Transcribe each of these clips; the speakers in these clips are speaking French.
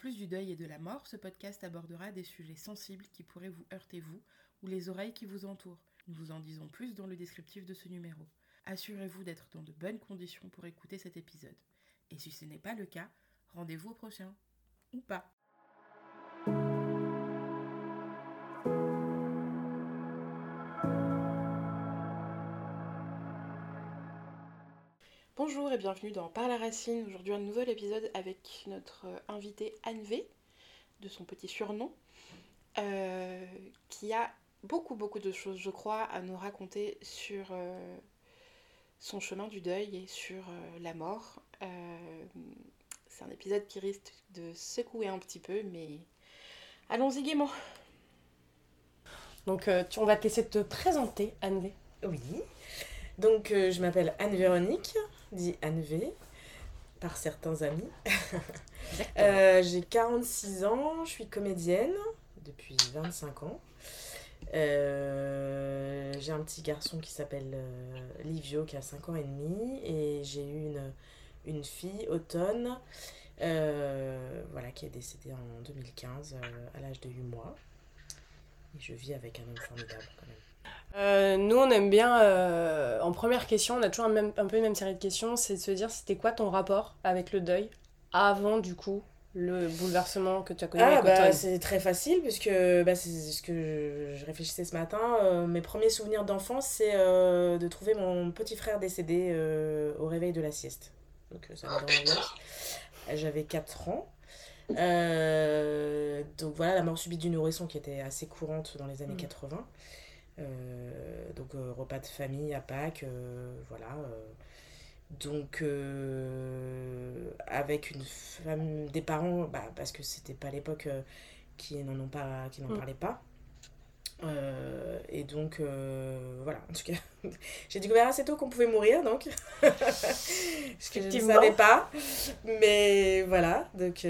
plus du deuil et de la mort, ce podcast abordera des sujets sensibles qui pourraient vous heurter vous ou les oreilles qui vous entourent. Nous vous en disons plus dans le descriptif de ce numéro. Assurez-vous d'être dans de bonnes conditions pour écouter cet épisode. Et si ce n'est pas le cas, rendez-vous au prochain. Ou pas. Bienvenue dans Par la Racine. Aujourd'hui un nouvel épisode avec notre invité Anne V, de son petit surnom, euh, qui a beaucoup beaucoup de choses, je crois, à nous raconter sur euh, son chemin du deuil et sur euh, la mort. C'est un épisode qui risque de secouer un petit peu, mais allons-y gaiement. Donc on va te laisser te présenter, Anne V. Oui. Donc je m'appelle Anne-Véronique, dit Anne V, par certains amis. euh, j'ai 46 ans, je suis comédienne depuis 25 ans. Euh, j'ai un petit garçon qui s'appelle euh, Livio qui a 5 ans et demi et j'ai eu une, une fille, Automne, voilà, qui est décédée en 2015 à l'âge de 8 mois. Et je vis avec un homme formidable quand même. Euh, nous, on aime bien, euh, en première question, on a toujours un, même, un peu une même série de questions, c'est de se dire c'était quoi ton rapport avec le deuil avant, du coup, le bouleversement que tu as connu ah, avec bah, C'est très facile, puisque bah, c'est ce que je, réfléchissais ce matin. Euh, mes premiers souvenirs d'enfance, c'est de trouver mon petit frère décédé au réveil de la sieste. Donc ça oh, J'avais 4 ans. donc voilà, la mort subite du nourrisson qui était assez courante dans les années 80. Euh, donc euh, repas de famille à Pâques, euh, voilà. Donc, avec une femme, des parents, bah, parce que c'était pas l'époque qui n'en ont pas, qui n'en mm. parlaient pas. et donc, voilà, en tout cas, j'ai découvert assez tôt qu'on pouvait mourir, donc. Ce que je ne savais pas. Mais voilà, donc,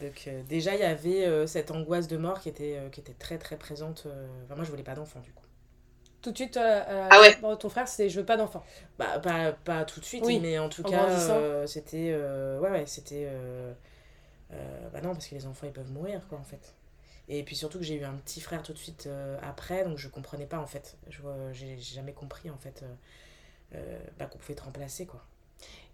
donc déjà, il y avait cette angoisse de mort qui était, qui était très, très présente. Enfin, moi, je voulais pas d'enfant, du coup tout de suite, euh, euh ah ton frère, c'est je veux pas d'enfant. Bah, pas, pas tout de suite, mais en tout cas, euh, c'était. Euh, ouais, ouais, c'était. bah non, parce que les enfants, ils peuvent mourir, quoi, en fait. Et puis surtout que j'ai eu un petit frère tout de suite après, donc je comprenais pas, en fait. Je J'ai jamais compris, en fait, bah, qu'on pouvait te remplacer, quoi.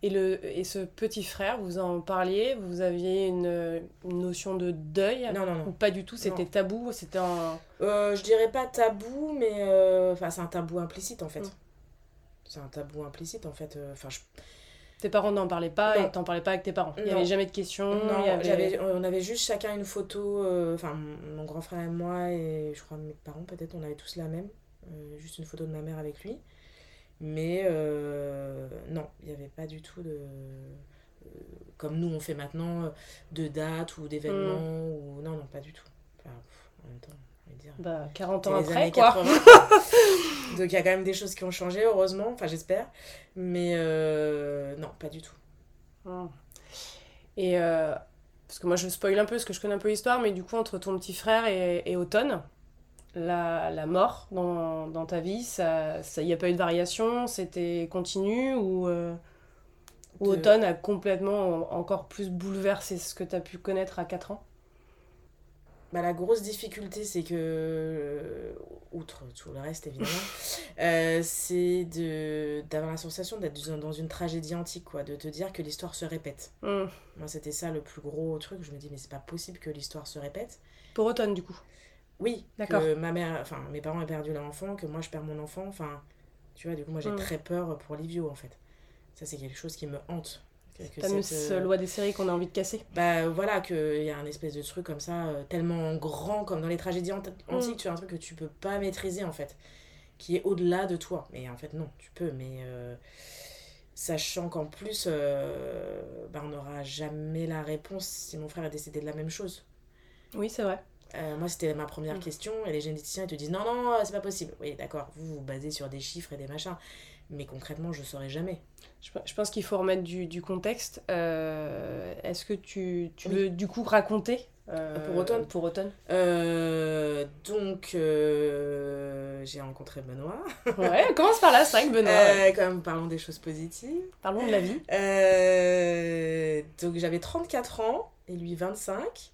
Et, le, et ce petit frère, vous en parliez Vous aviez une, une notion de deuil? Non, non, non. Ou pas du tout C'était tabou C'était un... Euh, je dirais pas tabou, mais euh, c'est un tabou implicite en fait. Mm. C'est un tabou implicite en fait. Euh, enfin, je... Tes parents n'en parlaient pas et t'en parlais pas avec tes parents? Il n'y avait jamais de questions. Non, avait... on avait juste chacun une photo. Enfin, mon grand frère et moi, et je crois mes parents peut-être, on avait tous la même. juste une photo de ma mère avec lui. Mais euh, non, il n'y avait pas du tout de. Euh, comme nous on fait maintenant, de dates ou d'événements. Mm. Ou... Non, non, pas du tout. Enfin, en même temps. Dire. Bah, 40 ans après, quoi. Donc il y a quand même des choses qui ont changé, heureusement, enfin j'espère. Mais euh, non, pas du tout. Mm. Et parce que moi je spoil un peu, parce que je connais un peu l'histoire, mais du coup, entre ton petit frère et, et Automne, la, la mort dans, dans, ta vie Il n'y y a pas eu de variation C'était continu Ou, euh, Automne a complètement encore plus bouleversé ce que tu as pu connaître à 4 ans? Bah, la grosse difficulté, c'est que, euh, outre tout le reste évidemment, euh, c'est d'avoir la sensation d'être dans une tragédie antique, quoi, de te dire que l'histoire se répète. Mmh. Moi, c'était ça le plus gros truc. Je me dis, mais c'est pas possible que l'histoire se répète. Pour Automne, du coup oui, d'accord. ma mère, enfin, mes parents ont perdu leur enfant, que moi je perds mon enfant, enfin, tu vois, du coup, moi j'ai mm. très peur pour Livio en fait. Ça, c'est quelque chose qui me hante. La fameuse euh, loi des séries qu'on a envie de casser. Bah voilà, qu'il y a un espèce de truc comme ça, euh, tellement grand, comme dans les tragédies antiques, mm. tu as un truc que tu peux pas maîtriser en fait, qui est au-delà de toi. Mais en fait, non, tu peux, mais. Euh, sachant qu'en plus, bah, on n'aura jamais la réponse si mon frère est décédé de la même chose. Oui, c'est vrai. Euh, moi, c'était ma première mm. question. Et les généticiens, ils te disent non, non, c'est pas possible. Oui, d'accord, vous vous basez sur des chiffres et des machins. Mais concrètement, je ne saurais jamais. Je, pense qu'il faut remettre du, du contexte. Euh, est-ce que tu, tu veux du coup raconter euh, pour automne Pour automne? donc, j'ai rencontré Benoît. ouais, on commence par là, c'est vrai que Benoît. quand même, parlons des choses positives. Parlons de la vie. donc, j'avais 34 ans. et lui 25.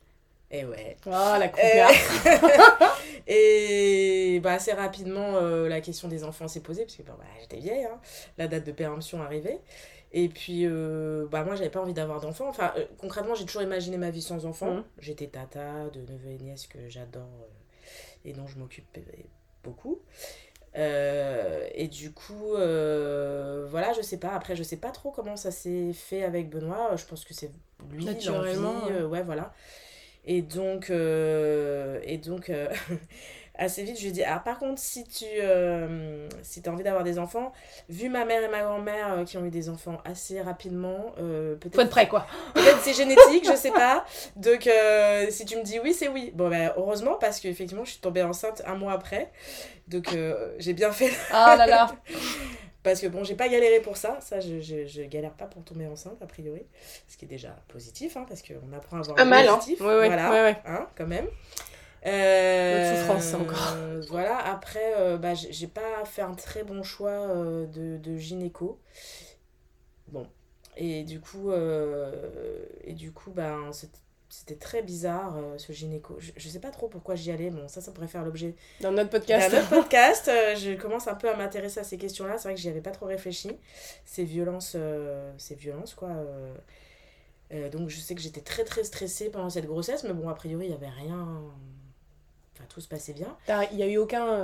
Et ouais. Oh, la Euh, coupe et bah, assez rapidement, euh, la question des enfants s'est posée, parce que bah, j'étais vieille, hein. la date de péremption arrivait. Et puis, euh, bah, moi, j'avais pas envie d'avoir d'enfants. Enfin, euh, concrètement, j'ai toujours imaginé ma vie sans enfants. Mhm. J'étais tata de neveux et nièces que j'adore et dont je m'occupe beaucoup. Euh, et du coup, euh, voilà, je sais pas. Après, je sais pas trop comment ça s'est fait avec Benoît. Je pense que c'est lui, l'envie, euh, ouais, voilà. Et donc, euh, et donc euh, assez vite, je lui ai dit, ah, par contre, si tu euh, si as envie d'avoir des enfants, vu ma mère et ma grand-mère euh, qui ont eu des enfants assez rapidement, euh, peut-être Faut être prêt, quoi. peut-être c'est génétique, je sais pas. Donc, si tu me dis oui, c'est oui. Bon, ben, heureusement, parce qu'effectivement, je suis tombée enceinte un mois après. Donc, j'ai bien fait. Ah là là. Parce que bon, j'ai pas galéré pour ça. Ça, je, je, je galère pas pour tomber enceinte, a priori. Ce qui est déjà positif, hein, parce qu'on apprend à avoir un mal, hein. positif. Ouais, ouais, voilà, ouais, hein, quand même. Euh, Notre souffrance, encore. euh, voilà, après, euh, bah, j'ai pas fait un très bon choix euh, de, de gynéco. Bon. Et du coup, euh, et du coup ben, c'était- c'était très bizarre, euh, ce gynéco. Je, je sais pas trop pourquoi j'y allais. Bon, ça, ça pourrait faire l'objet Dans notre podcast. autre podcast. Euh, je commence un peu à m'intéresser à ces questions-là. C'est vrai que j'y avais pas trop réfléchi. Ces violences, euh, ces violences quoi. donc, je sais que j'étais très très stressée pendant cette grossesse, mais bon, a priori, il y avait rien. Enfin, tout se passait bien. Il y a eu aucun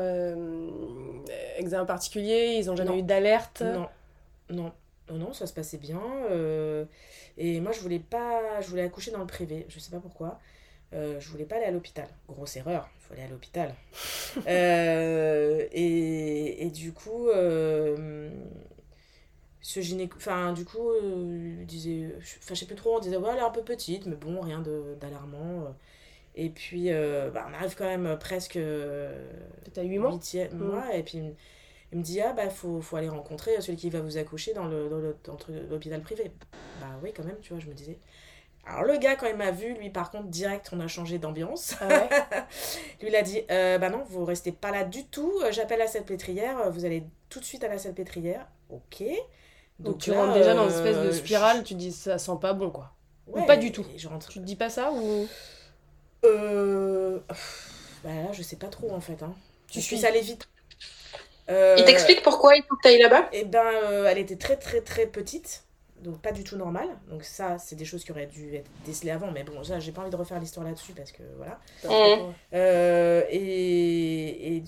examen particulier, ils ont jamais Non. eu d'alerte? Non, non, non, non, ça se passait bien. euh, et moi, je voulais pas, je voulais accoucher dans le privé. Je sais pas pourquoi. Euh, je voulais pas aller à l'hôpital. Grosse erreur, il faut aller à l'hôpital. Euh, et, et du coup, euh, ce gynéco, enfin, du coup, euh, il disait, enfin, je sais plus trop, on disait, ouais, elle est un peu petite, mais bon, rien de- d'alarmant. Et puis, euh, bah, on arrive quand même presque. Peut-être à 8 mois. Huitième Mm. mois, et puis il me- dit ah bah faut, faut aller rencontrer celui qui va vous accoucher dans le dans le- dans le- l'hôpital privé. Bah oui quand même tu vois je me disais. Alors le gars quand il m'a vu lui par contre direct on a changé d'ambiance. Ah ouais. Lui il a dit Euh, bah non vous restez pas là du tout. Euh, j'appelle la salpêtrière euh, vous allez tout de suite à la salpêtrière ok. Donc, tu là, rentres déjà dans une espèce de je- spirale, tu dis ça sent pas bon quoi. Ouais, pas du tout. je rentre. Tu te dis pas ça ou? Euh... bah là je sais pas trop en fait hein. Tu suis. suis allée vite Euh, Il t'explique pourquoi il faut que tu ailles là-bas? Eh ben, euh, elle était très très très petite, donc pas du tout normale. Donc ça, c'est des choses qui auraient dû être décelées avant, mais bon, ça, j'ai pas envie de refaire l'histoire là-dessus parce que voilà. Mhm. Euh, et, et-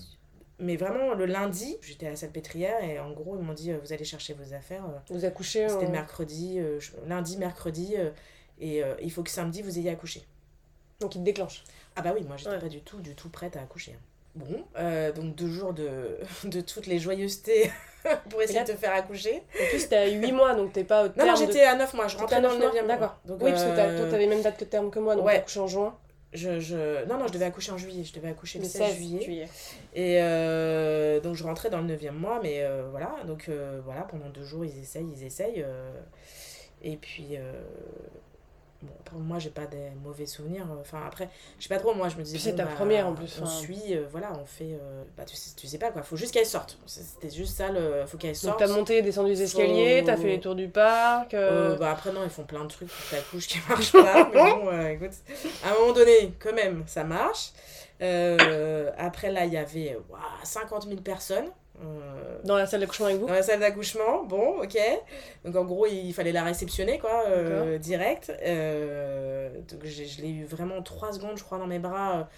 mais vraiment, le lundi, j'étais à la salpêtrière et en gros, ils m'ont dit, vous allez chercher vos affaires. Vous accouchez C'était en- mercredi, lundi, mercredi, et il faut que samedi, vous ayez accouché. Donc il te déclenche. Ah bah oui, moi j'étais Ouais. pas du tout, du tout prête à accoucher. hein. Bon, euh, donc deux jours de, de toutes les joyeusetés pour essayer là- de te faire accoucher. En plus t'es à 8 mois donc t'es pas au Non, terme non, de- j'étais à 9 mois, je rentrais à dans neuf le mois 9e mois. D'accord. Oui, parce que t'as- euh, toi t'avais même date de terme que moi, donc ouais. t'as accouché en juin. je, je... Non, non, je devais accoucher en juillet, je devais accoucher le Le 16, juillet. juillet. Et euh, donc je rentrais dans le 9e mois, mais voilà, donc voilà, pendant deux jours ils essayent, ils essayent. et puis, bon, moi j'ai pas des mauvais souvenirs, enfin après, je sais pas trop, moi je me disais. C'est bon, ta bah, première, en plus, On suit, euh, voilà, on fait. euh, bah tu sais, tu sais pas quoi, faut juste qu'elle sorte. C'était juste ça, le... faut qu'elle Donc sorte. t'as monté et descendu les escaliers, Faut- t'as fait les tours du parc. euh, Euh, bah après non ils font plein de trucs pour que t'accouches qui marchent pas mais bon euh, écoute à un moment donné quand même ça marche Euh, après là il y avait ouah, 50 000 personnes euh, Dans la salle d'accouchement avec vous dans la salle d'accouchement bon ok donc en gros il fallait la réceptionner quoi euh, direct Euh, donc je l'ai eu vraiment 3 secondes je crois dans mes bras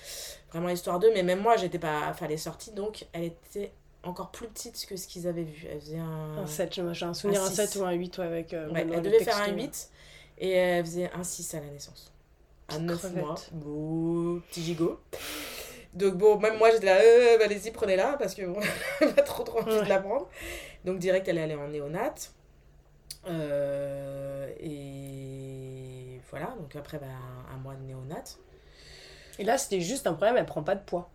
vraiment histoire d'eux mais même moi j'étais pas fallait sortie donc elle était encore plus petite que ce qu'ils avaient vu elle faisait un, Un 7, j'ai un souvenir Un un six. 7 ou un 8 ouais, avec. Ouais, elle le devait faire un 8 et elle faisait un 6 à la naissance. À 9 crevette. mois. Beau petit gigot. Donc bon, même moi j'étais là, euh, bah, allez-y, prenez-la parce que bon, pas trop trop envie Ouais. de la prendre. Donc direct, elle est allée en néonat. Euh, et voilà, donc après, bah, un, mois de néonat. Et là, c'était juste un problème, elle prend pas de poids.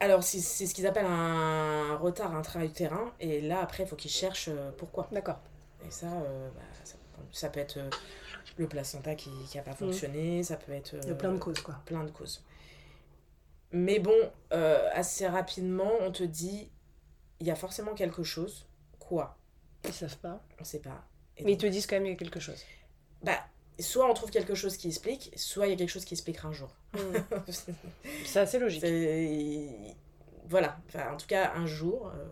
Alors, c'est c'est ce qu'ils appellent un retard intra-utérin. Et là, après, il faut qu'ils cherchent euh, pourquoi. D'accord. Et ça, euh, bah, ça, ça peut être euh, le placenta qui n'a pas fonctionné, ça peut être... Il y a euh, plein de causes, quoi. plein de causes. Mais bon, euh, assez rapidement, on te dit, il y a forcément quelque chose. Quoi? Ils savent pas. On sait pas. Et Mais ils te disent quand même qu'il y a quelque chose. bah, soit on trouve quelque chose qui explique, soit il y a quelque chose qui expliquera un jour. Mm. C'est assez logique. Voilà, enfin, en tout cas, un jour, euh,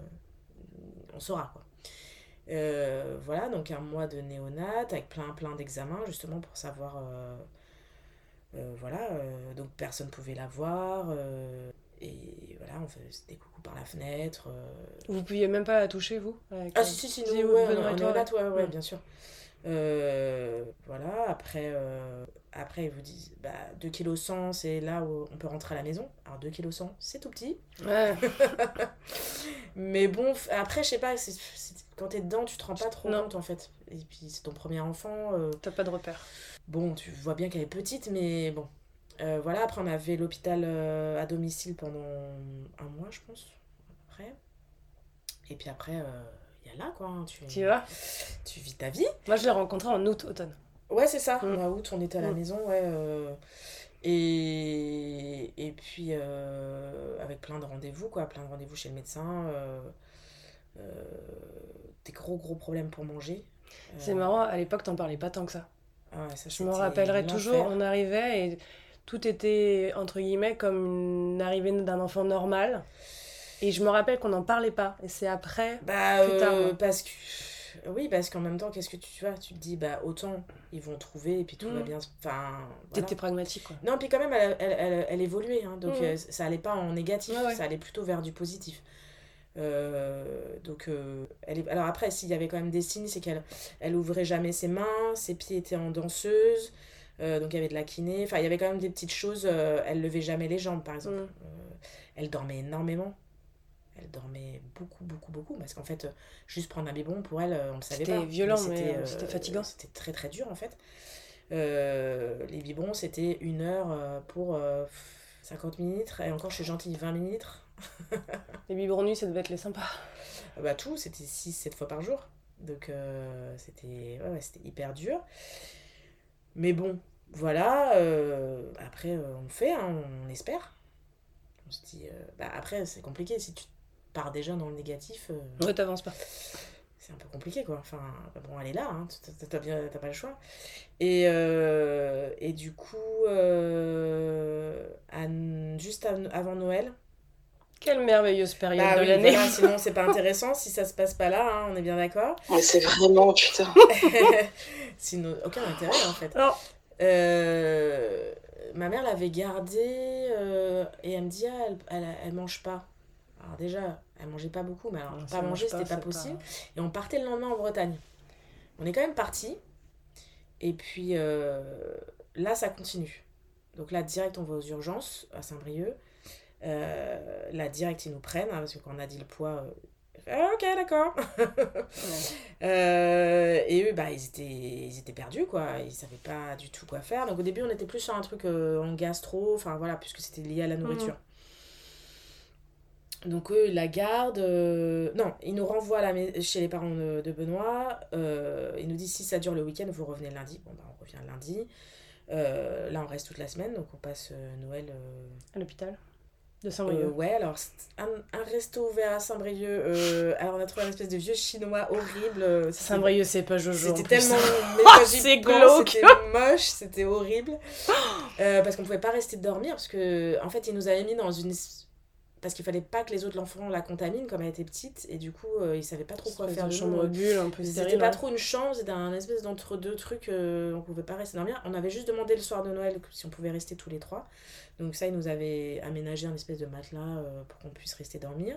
on saura quoi. Euh, voilà, donc un mois de néonat avec plein plein d'examens justement pour savoir. Euh, voilà, euh, donc personne pouvait la voir. euh, et voilà, on faisait des coucous par la fenêtre. Vous pouviez même pas la toucher, vous avec, Ah si, si, si, nous, ouais, on ouais, ouais, Mm. bien sûr. Euh, voilà, après, euh, après, ils vous disent, bah, 2 kg 100, c'est là où on peut rentrer à la maison. Alors 2 kg 100, c'est tout petit. Ouais. Mais bon, après, je sais pas, c'est, c'est- quand t'es dedans, tu te rends pas trop Non. compte en fait. Et puis c'est ton premier enfant. euh, T'as pas de repère. bon, tu vois bien qu'elle est petite, mais bon. Voilà, après, on avait l'hôpital à domicile pendant un mois, je pense. Après. Et puis après, là quoi. hein, tu, Tu vois tu vis ta vie. Moi, je l'ai rencontré en août, automne. Ouais, c'est ça. Mm. En août, on était à la Mm. maison, ouais. euh, et, et puis, euh, avec plein de rendez-vous, quoi. Plein de rendez-vous chez le médecin. euh, euh, des gros, gros problèmes pour manger. C'est marrant, à l'époque, t'en parlais pas tant que ça. ah ouais, ça, Je me rappellerai toujours, on arrivait et tout était, entre guillemets, comme une arrivée d'un enfant normal. Et je me rappelle qu'on n'en parlait pas. Et c'est après. Bah, Plus tard, euh, moi. parce que. Oui, parce qu'en même temps, qu'est-ce que tu, tu vois Tu te dis, bah, autant ils vont trouver et puis tout va Mm. bien. Enfin. voilà. T'étais pragmatique, quoi. Non, puis quand même, elle, elle, elle, elle évoluait, hein, donc Mhm. euh, ça allait pas en négatif, ouais. ça allait plutôt vers du positif. Euh, donc, euh, elle est... alors après, s'il y avait quand même des signes, c'est qu'elle elle ouvrait jamais ses mains, ses pieds étaient en danseuse, donc il y avait de la kiné, enfin il y avait quand même des petites choses, elle levait jamais les jambes par exemple. Euh, elle dormait énormément, elle dormait beaucoup, beaucoup, beaucoup, parce qu'en fait, euh, juste prendre un biberon pour elle, euh, on le savait C'était pas. violent, Mais mais, euh, c'était fatigant. C'était très très dur en fait. Euh, les biberons, c'était une heure euh, pour euh, 50 millilitres, et encore je suis gentille, 20 millilitres. Les biberons nus, ça devait être les sympas. Ah Bah tout, c'était 6-7 fois par jour. Donc euh, c'était ouais, c'était hyper dur. Mais bon, voilà. euh, après, euh, on fait, hein, on espère. On se dit, euh, bah après, c'est compliqué. Si tu pars déjà dans le négatif, euh, Ouais, t'avances pas. c'est un peu compliqué quoi. Enfin, bon, elle est là, hein, t'as- t'as bien- t'as pas le choix. Et, euh, et du coup, euh, à- juste av- avant Noël, Quelle merveilleuse période bah de oui, l'année. voilà, sinon c'est pas intéressant si ça se passe pas là, hein, on est bien d'accord. Mais c'est vraiment, putain. sinon, aucun intérêt en fait. Non. Euh, ma mère l'avait gardée euh, et elle me dit, ah, elle, elle, elle mange pas. Alors déjà, elle mangeait pas beaucoup, mais alors Non, pas manger, mange c'était pas c'est possible. Et on partait le lendemain en Bretagne. On est quand même parti. Et puis euh, là, ça continue. Donc là, direct, on va aux urgences à Saint-Brieuc. Euh, là, direct, ils nous prennent, hein, parce que quand on a dit le poids, euh, ah, ok, d'accord. Euh, et eux, bah, ils étaient, ils étaient perdus, quoi. Ils savaient pas du tout quoi faire. Donc au début, on était plus sur un truc euh, en gastro, enfin voilà, puisque c'était lié à la nourriture. Donc eux, ils la gardent. euh, Non, ils nous renvoient à la mais- chez les parents de, de Benoît. Euh, ils nous disent si ça dure le week-end, vous revenez lundi. Bon, bah, on revient lundi. Euh, là, on reste toute la semaine, donc on passe euh, Noël. À l'hôpital de Saint-Brieuc. ouais, alors un, un resto ouvert à Saint-Brieuc. alors on a trouvé un espèce de vieux chinois horrible. Saint-Brieuc, c'est pas Jojo. C'était tellement. j'y C'est glauque. C'était moche, c'était horrible. Parce qu'on pouvait pas rester dormir, parce que en fait, ils nous avaient mis dans une. Parce qu'il fallait pas que les autres enfants la contaminent, comme elle était petite, et du coup, euh, ils savaient pas trop quoi faire de chambre bulle un peu C'était pas hein. trop une chambre, c'était un espèce d'entre-deux trucs, euh, on pouvait pas rester dormir. On avait juste demandé le soir de Noël si on pouvait rester tous les trois. Donc ça, ils nous avaient aménagé un espèce de matelas euh, pour qu'on puisse rester dormir.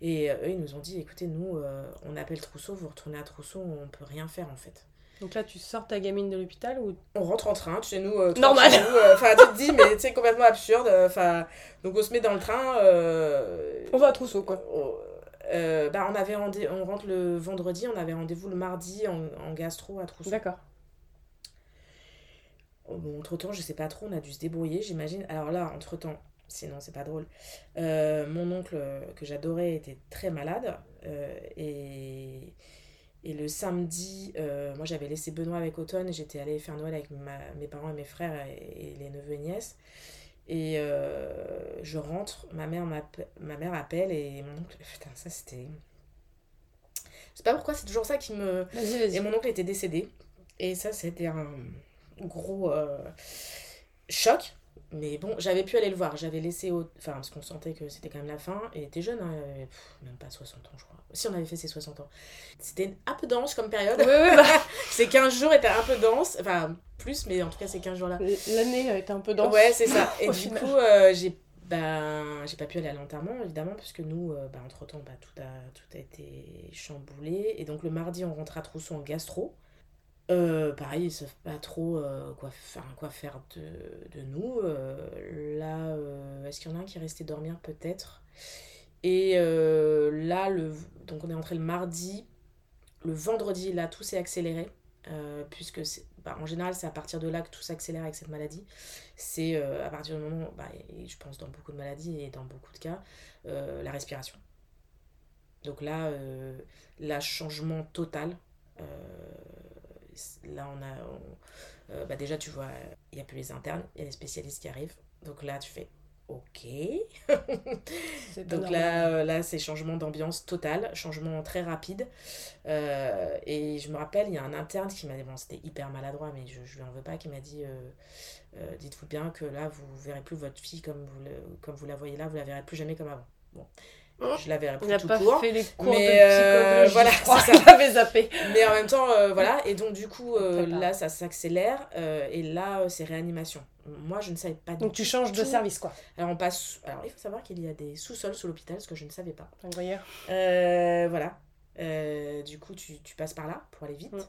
Et euh, eux, ils nous ont dit, écoutez, nous, euh, on appelle Trousseau, vous retournez à Trousseau, on peut rien faire en fait. Donc là, tu sors ta gamine de l'hôpital ou On rentre en train, chez nous. euh, Normal. chez nous, euh, Enfin, tu te dis, mais c'est complètement absurde. euh, Enfin, donc on se met dans le train. euh, on va à Trousseau quoi euh, bah, on avait rendez- on rentre le vendredi, on avait rendez-vous le mardi en, en gastro à Trousseau. D'accord. Oh, Bon, entre temps, je sais pas trop, on a dû se débrouiller, j'imagine. Alors là, entre temps, sinon c'est pas drôle. euh, mon oncle euh, que j'adorais était très malade euh, et, et le samedi, euh, moi j'avais laissé Benoît avec Automne et j'étais allée faire Noël avec ma- mes parents et mes frères et, et les neveux et nièces. Et euh, je rentre, ma mère, m'appe- ma mère appelle et mon oncle. Putain, ça c'était. Je sais pas pourquoi, c'est toujours ça qui me. Et mon oncle était décédé. Et ça, c'était un, gros euh, choc. Mais bon, j'avais pu aller le voir. J'avais laissé. Au... Enfin, parce qu'on sentait que c'était quand même la fin. Et il était jeune, hein, il avait, pff, même pas 60 ans, je crois. Si on avait fait ses 60 ans. C'était un peu dense comme période. Bah, ces 15 jours étaient un peu dense. Enfin, plus, mais en tout cas, ces 15 jours-là. l'année a été un peu dense. Ouais, c'est ça. Et du coup, euh, j'ai ben, j'ai pas pu aller à l'enterrement, évidemment, puisque nous, euh, ben, entre-temps, ben, tout, a, tout a été chamboulé. Et donc, le mardi, on rentre à Trousseau en gastro. Euh, pareil, ils savent pas trop euh, quoi, faire, de, nous. Euh, là, est-ce qu'il y en a un qui est resté dormir peut-être? Et là, le, donc on est entré le mardi. Le vendredi, là, tout s'est accéléré. puisque bah, en général, c'est à partir de là que tout s'accélère avec cette maladie. C'est à partir du moment, bah, je pense dans beaucoup de maladies et dans beaucoup de cas, la respiration. Donc là, là, changement total. Là, on a. on- euh, bah déjà, tu vois, il n'y a plus les internes, il y a les spécialistes qui arrivent. Donc là, tu fais OK. Donc là, euh, là c'est changement d'ambiance total, changement très rapide. Euh, et je me rappelle, il y a un interne qui m'a dit, bon, c'était hyper maladroit, mais je, je lui en veux pas, qui m'a dit, euh, dites-vous bien que là, vous verrez plus votre fille comme vous, le- comme vous la voyez là, vous la verrez plus jamais comme avant. Bon, je la verrai Il tout pas court. fait les cours mais, de euh, psychologie. voilà, je crois c'est ça. qu'il avait zappé. Mais en même temps, euh, voilà. Et donc, du coup, euh, là, ça s'accélère. euh, et là, euh, c'est réanimation. Moi, je ne savais pas du Donc tu changes de service, quoi. Alors, on passe. Alors, il faut savoir qu'il y a des sous-sols sous l'hôpital, ce que je ne savais pas. Incroyable. Euh, voilà. Euh, du coup, tu, tu passes par là pour aller vite. Mm.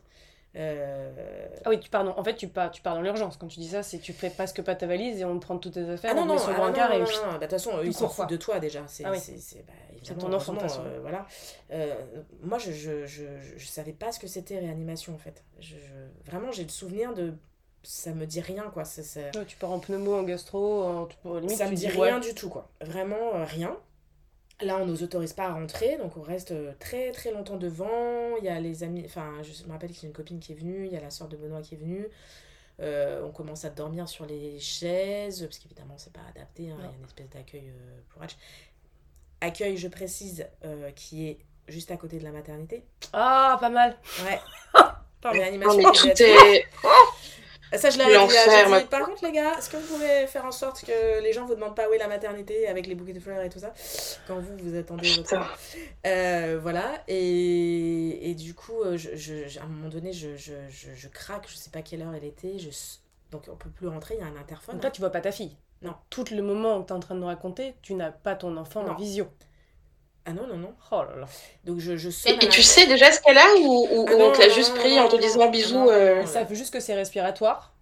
Euh, Ah oui, tu pars dans... En fait, tu pars, tu pars dans l'urgence. Quand tu dis ça, c'est que tu fais presque pas ta valise et on te prend toutes tes affaires, Ah non, on non, met sur ah le non, brancard non, et... non, non, non. Bah, de toute façon, eux, ils s'en foutent de toi déjà. C'est Ah oui. bah, ton enfant, euh, voilà. Euh, moi, je je, je, je, savais pas ce que c'était réanimation en fait. Je, Vraiment, j'ai le souvenir de. Ça me dit rien quoi. Ça, ça, Ouais, tu pars en pneumo, en gastro, en... limite ça me dit rien du tout quoi. Vraiment rien. Là, on nous autorise pas à rentrer, donc on reste euh, très très longtemps devant. Il y a les amis, enfin, je me rappelle qu'il y a une copine qui est venue, il y a la soeur de Benoît qui est venue. Euh, on commence à dormir sur les chaises, parce qu'évidemment, c'est pas adapté. hein, Il y a une espèce d'accueil euh, pour H. Accueil, je précise, euh, qui est juste à côté de la maternité. Ah, pas mal. Ouais. Pardon. Réanimation Ça, je l'avais dit, Par contre, les gars, est-ce que vous pouvez faire en sorte que les gens vous demandent pas où est la maternité avec les bouquets de fleurs et tout ça quand vous, vous attendez votre. Euh, voilà. Et, et du coup, euh, je, je- à un moment donné, je, je, je, je craque, je sais pas quelle heure elle était. Je... Donc, on peut plus rentrer, il y a un interphone. Donc là, tu vois pas ta fille. Non. Tout le moment où tu es en train de nous raconter, tu n'as pas ton enfant en Non. Ah non, non, non. Oh là là. Donc, je, je sonne. Et, tu sais déjà ce qu'elle a ou, ou- Ah ou non, on te l'a juste pris non, en te disant bisous euh, Ils savent juste que c'est respiratoire.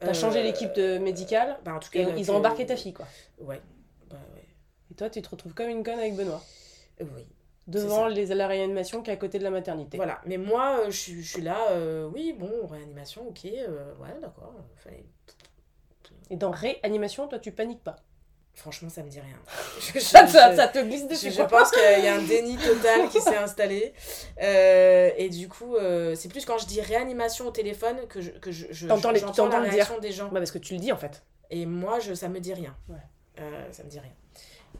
T'as Euh, changé l'équipe de médicale Bah, en tout cas, et ils que- ont embarqué ta fille, quoi. Ouais. Bah, ouais. Et toi, tu te retrouves comme une conne avec Benoît. Oui. Devant les, la réanimation qui est à côté de la maternité. Voilà, mais moi, euh, je, suis- je suis là, euh, oui, bon, réanimation, ok, euh, ouais, d'accord. Fallait- Et dans réanimation, toi, tu paniques pas. Franchement, ça me dit rien. Je, je- Ça, ça, je- ça te glisse dessus. je pense qu'il y a un déni total qui s'est installé. Euh, et du coup, euh, c'est plus quand je dis réanimation au téléphone que je, que je, T'entends les- t'entends la dire. des gens. Bah, parce que tu le dis en fait. Et moi, je, ça me dit rien. Ouais. Euh, ça me dit rien.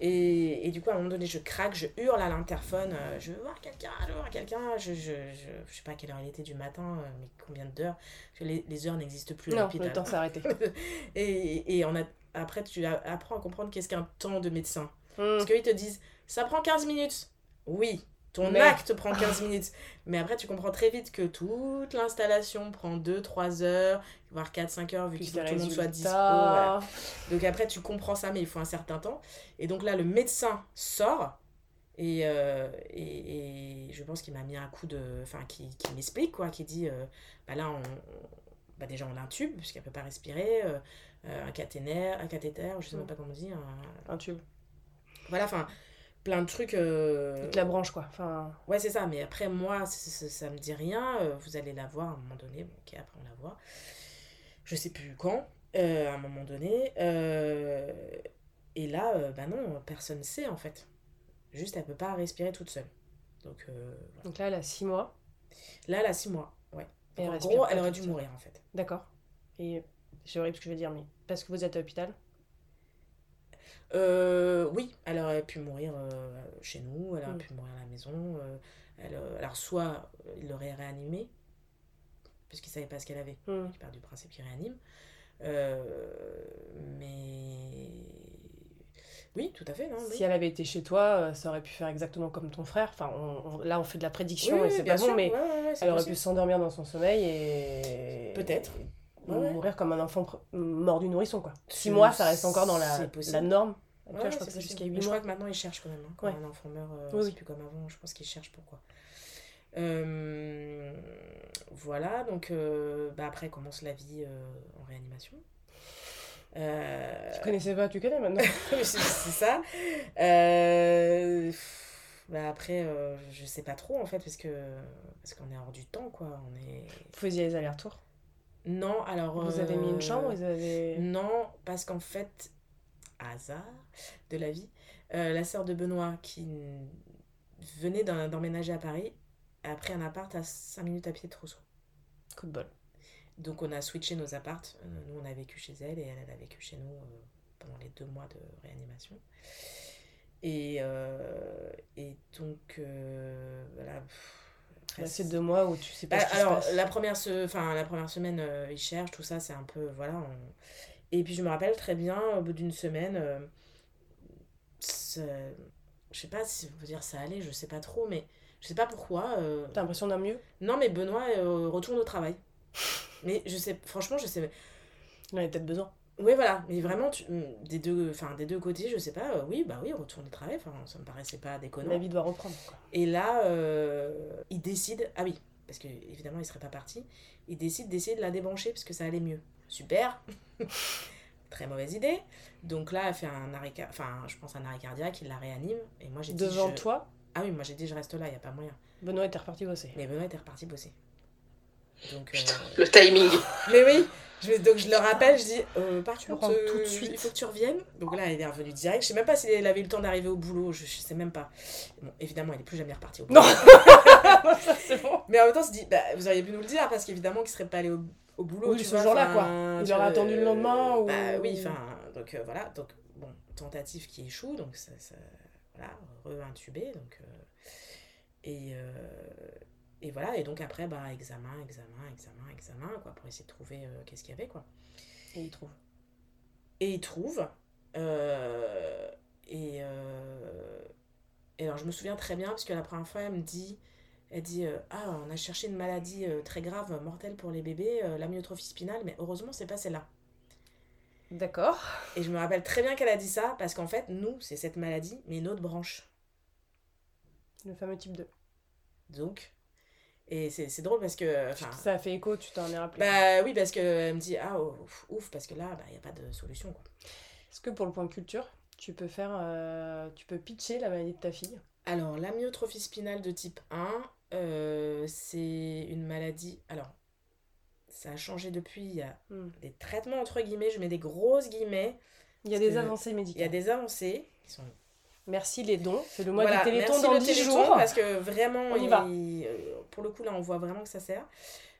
Et, et du coup, à un moment donné, je craque, je hurle à l'interphone, euh, je veux voir quelqu'un, je veux voir quelqu'un. Je, je, je, je sais pas à quelle heure il était du matin, euh, mais combien d'heures. Les, les heures n'existent plus Non, le temps s'est arrêté. et, et on a, après, tu apprends à comprendre qu'est-ce qu'un temps de médecin. Hmm. Parce qu'ils te disent, ça prend 15 minutes. Oui, ton Mais- acte prend 15 minutes. Mais après, tu comprends très vite que toute l'installation prend 2-3 heures, voire 4-5 heures, vu qu'il faut que tout le monde soit dispo. voilà. Donc après, tu comprends ça, mais il faut un certain temps. Et donc là, le médecin sort. Et, euh, et, et je pense qu'il m'a mis un coup de. Enfin, qui, qui m'explique, quoi, qui dit euh, bah là, on, on- bah déjà, on l'intube, puisqu'elle peut pas respirer, euh, un cathéter, un cathéter, je sais même pas comment on dit. un- Un tube. Voilà, enfin, plein de trucs. euh, Avec la branche quoi. Enfin, Ouais, c'est ça, mais après, moi, c- c- ça me dit rien. euh, Vous allez la voir à un moment donné. Bon, ok, après, on la voit. Je sais plus quand, euh, à un moment donné. euh, et là, euh, bah non, personne ne sait, en fait. Juste, elle peut pas respirer toute seule. Donc, euh, voilà. donc là, elle a 6 mois. là, elle a 6 mois. Ouais. En gros, elle aurait dû mourir, en fait. D'accord. Et c'est horrible ce que je veux dire, mais parce que vous êtes à l'hôpital? Euh, oui, elle aurait pu mourir euh, chez nous, elle aurait pu mourir à la maison. euh, elle, euh, alors, soit il l'aurait réanimée, puisqu'il savait pas ce qu'elle avait. Hmm. qui part du principe qu'il réanime. Mais oui, tout à fait. Non, oui. Si elle avait été chez toi, ça aurait pu faire exactement comme ton frère. Enfin, on- on- là, on fait de la prédiction Oui, et c'est pas bon, mais Ouais, ouais, elle aurait pu s'endormir dans son sommeil et. Peut-être. Ouais, ouais. mourir comme un enfant mort du nourrisson, quoi. C'est- Six mois, ça reste encore dans la, la norme. Actuelle, je crois que c'est jusqu'à possible. 8 Mais Je mois. crois que maintenant ils cherchent quand même. hein, quand un enfant meurt, euh, c'est plus comme avant. Je pense qu'ils cherchent pourquoi. Euh, voilà, donc euh, bah, après commence la vie euh, en réanimation. Euh, Tu connaissais pas, tu connais maintenant. c'est c'est ça. Euh, bah après, euh, je sais pas trop en fait, parce que parce qu'on est hors du temps, quoi. On est. Vous faisiez les allers-retours. Non, alors. Vous avez mis euh, une chambre, vous avez. Non, parce qu'en fait, hasard de la vie, euh, la sœur de Benoît qui venait d'emménager à Paris a pris un appart à 5 minutes à pied de Trousseau. Coup de bol. Donc on a switché nos appartes. Euh, nous, on a vécu chez elle et elle, elle a vécu chez nous euh, pendant les deux mois de réanimation. Et, euh, et donc, euh, voilà. pff, Là, c'est deux mois où tu sais pas bah, ce qui alors, se passe. la première, se... enfin, la première semaine, euh, ils cherchent, tout ça, c'est un peu. Voilà. on- Et puis, je me rappelle très bien, au bout d'une semaine, euh, je sais pas si on peut dire ça allait, je sais pas trop, mais je sais pas pourquoi. euh, T'as l'impression d'un mieux? Non, mais Benoît euh, retourne au travail. Mais je sais, franchement, je sais. Il en avait peut-être besoin. Oui, voilà, mais vraiment, tu- des, deux, enfin, des deux côtés, je sais pas, euh, oui, bah oui, retourne au travail, enfin, ça me paraissait pas déconnant. La vie doit reprendre. Quoi. Et là, euh, il décide, ah oui, parce que évidemment il serait pas parti, il décide d'essayer de la débrancher parce que ça allait mieux. Super Très mauvaise idée. Donc là, elle fait un arrêt, enfin, je pense un arrêt cardiaque, il la réanime. Et moi j'ai dit. Devant je- toi, Ah oui, moi j'ai dit je reste là, il y a pas moyen. Benoît était reparti bosser. Mais Benoît était reparti bosser. Donc. euh, Le timing. Mais oui, je, donc je le rappelle, je dis, euh, par Tu contre, euh, tout de suite. il faut que tu reviennes. Donc là, elle est revenue direct. Je sais même pas si elle avait eu le temps d'arriver au boulot, je, je sais même pas. Bon, évidemment, elle est plus jamais repartie au boulot. Non Ça, c'est bon. Mais en même temps, on se dit, bah, vous auriez pu nous le dire, parce qu'évidemment qu'ils seraient pas allés au, au boulot. Oui, tu ce vois, jour-là, quoi. Auraient vois, attendu le lendemain, ou- Bah oui, enfin, donc euh, voilà. Donc, bon, tentative qui échoue, donc ça, ça- voilà, re-intubé, donc. euh, et, euh, et voilà, et donc après, bah, examen, examen, examen, examen, quoi, pour essayer de trouver euh, qu'est-ce qu'il y avait, quoi. Et il trouve. Et il trouve. euh, et, euh, et alors, je me souviens très bien, parce que la première fois, elle me dit elle dit Ah, on a cherché une maladie très grave, mortelle pour les bébés, euh, l'amyotrophie spinale, mais heureusement, c'est pas celle-là. D'accord. Et je me rappelle très bien qu'elle a dit ça, parce qu'en fait, nous, c'est cette maladie, mais une autre branche. Le fameux type 2. Donc. Et c'est c'est drôle parce que. Ça a fait écho, tu t'en es rappelé. bah oui, parce qu'elle me dit Ah, ouf, ouf, parce que là, il n'y a pas de solution, quoi. Est-ce que pour le point culture, tu peux faire. euh, tu peux pitcher la maladie de ta fille? Alors, l'amyotrophie spinale de type 1, euh, c'est une maladie. Alors, ça a changé depuis. Il y a Hmm. des traitements, entre guillemets, je mets des grosses guillemets. Il y a des avancées Il y médicales. a des avancées qui sont. Merci les dons. C'est le mois Voilà, du Téléthon dans le 10 Téléthon, jours. Parce que vraiment, On y va. euh, pour le coup, là, on voit vraiment que ça sert.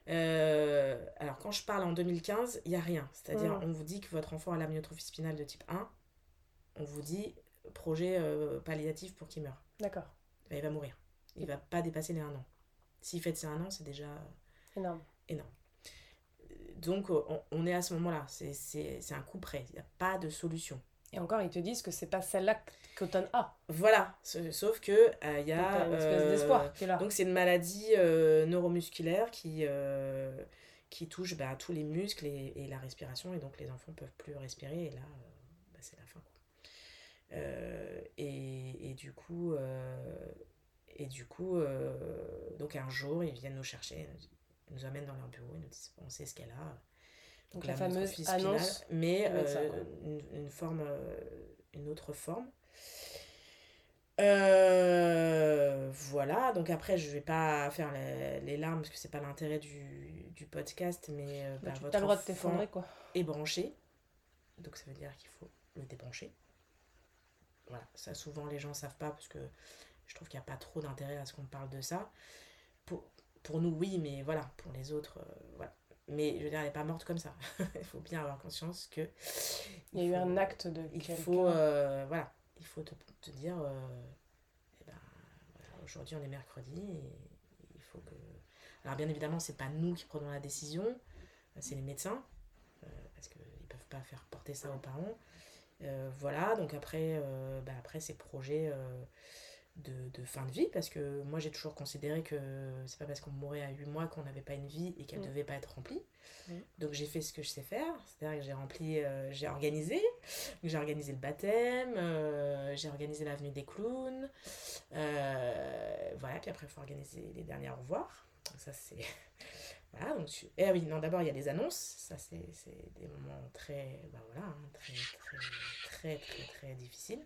Euh, alors, quand je parle en 2015, il n'y a rien. C'est-à-dire, Mm. on vous dit que votre enfant a l'amyotrophie spinale de type 1. On vous dit projet euh, palliatif pour qu'il meure. D'accord. Ben, il va mourir. Il va pas dépasser les 1 an. S'il fait de ses 1 an, c'est déjà Énorme. énorme. Donc, on, on est à ce moment-là. C'est un coup près. Il n'y a pas de solution. Et encore, ils te disent que c'est pas celle-là qu'Automne a. Voilà. Sauf que euh, il y Donc, a. une espèce euh, d'espoir qui est là. Donc, c'est une maladie euh, neuromusculaire qui, euh, qui touche bah, tous les muscles et, et la respiration. Et donc, les enfants peuvent plus respirer. Et là, euh, bah, c'est la fin. quoi. Euh, et, et du coup, euh, et du coup euh, donc un jour, ils viennent nous chercher, ils nous amènent dans leur bureau, ils nous disent on sait ce qu'elle a. Donc, la fameuse annonce mais euh, une, une forme, euh, une autre forme. Euh, voilà, donc après je vais pas faire les, les larmes parce que c'est pas l'intérêt du, du podcast, mais euh, Bah, tu votre as le droit de t'effondrer, quoi. est branché, donc ça veut dire qu'il faut le débrancher. Voilà, ça souvent les gens savent pas parce que je trouve qu'il n'y a pas trop d'intérêt à ce qu'on parle de ça. Pour, pour nous, oui, mais voilà, pour les autres, euh, voilà. Mais je veux dire, elle n'est pas morte comme ça. il faut bien avoir conscience que. Il y a eu un acte de Il faut, euh, voilà, il faut te, te dire, euh, eh ben, voilà, aujourd'hui on est mercredi et il faut que. Alors bien évidemment, c'est pas nous qui prenons la décision, c'est les médecins, parce qu'ils ne peuvent pas faire porter ça aux parents. voilà, donc après, bah, après ces projets de, fin de vie parce que moi j'ai toujours considéré que c'est pas parce qu'on mourait à 8 mois qu'on n'avait pas une vie et qu'elle ne mm. devait pas être remplie. Mm. Donc j'ai fait ce que je sais faire, c'est-à-dire que j'ai rempli, euh, j'ai organisé, j'ai organisé le baptême, euh, j'ai organisé l'avenue des clowns, euh, voilà, puis après il faut organiser les derniers au revoir. ça c'est. voilà, donc eh oui, non, d'abord il y a les annonces, ça c'est des moments très, bah voilà, hein, très, très, très, très, très difficiles.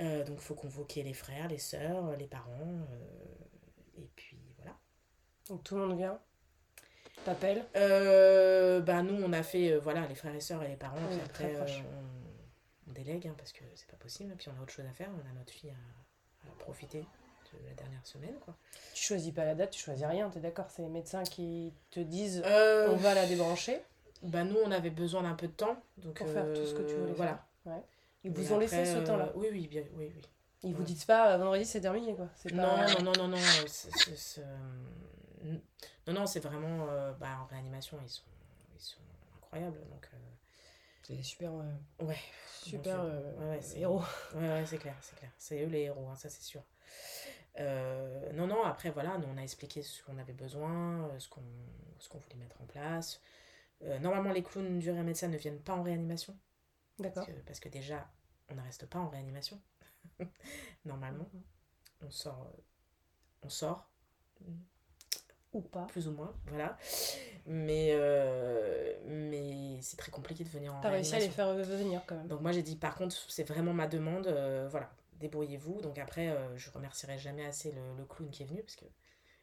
Euh, donc il faut convoquer les frères, les sœurs, les parents. Euh, et puis voilà. Donc tout le monde vient? T'appelles? Euh, Bah nous on a fait voilà les frères et sœurs et les parents. puis après on, délègue hein, parce que c'est pas possible. Puis on a autre chose à faire. On a notre fille à, à profiter de la dernière semaine quoi. Tu choisis pas la date, tu choisis rien. T'es d'accord C'est les médecins qui te disent on va la débrancher? Bah nous on avait besoin d'un peu de temps donc pour faire tout ce que tu voulais. Voilà. Ouais. Ils vous ont laissé ce temps-là euh, Oui, oui, bien, oui, oui. Ils vous disent pas euh, vendredi c'est terminé quoi non, non, non, non, non, non, non, c'est vraiment bah, en réanimation ils sont, ils sont incroyables donc. C'est super. Ouais. Super ouais, héros. Ouais, ouais, c'est clair, c'est clair. C'est eux les héros, hein, ça c'est sûr. non, non, après voilà, nous on a expliqué ce qu'on avait besoin, ce qu'on qu'on voulait mettre en place. normalement, les clowns du médecin ne viennent pas en réanimation. D'accord. Parce, que, déjà, on ne reste pas en réanimation. Normalement. Mhm. On sort. Euh, on sort. Ou pas. Plus ou moins, voilà. Mais, euh, mais c'est très compliqué de venir en T'as réussi à les faire venir quand même. Donc moi j'ai dit, par contre, c'est vraiment ma demande. Euh, voilà, débrouillez-vous. Donc après, je remercierai jamais assez le, le, clown qui est venu parce que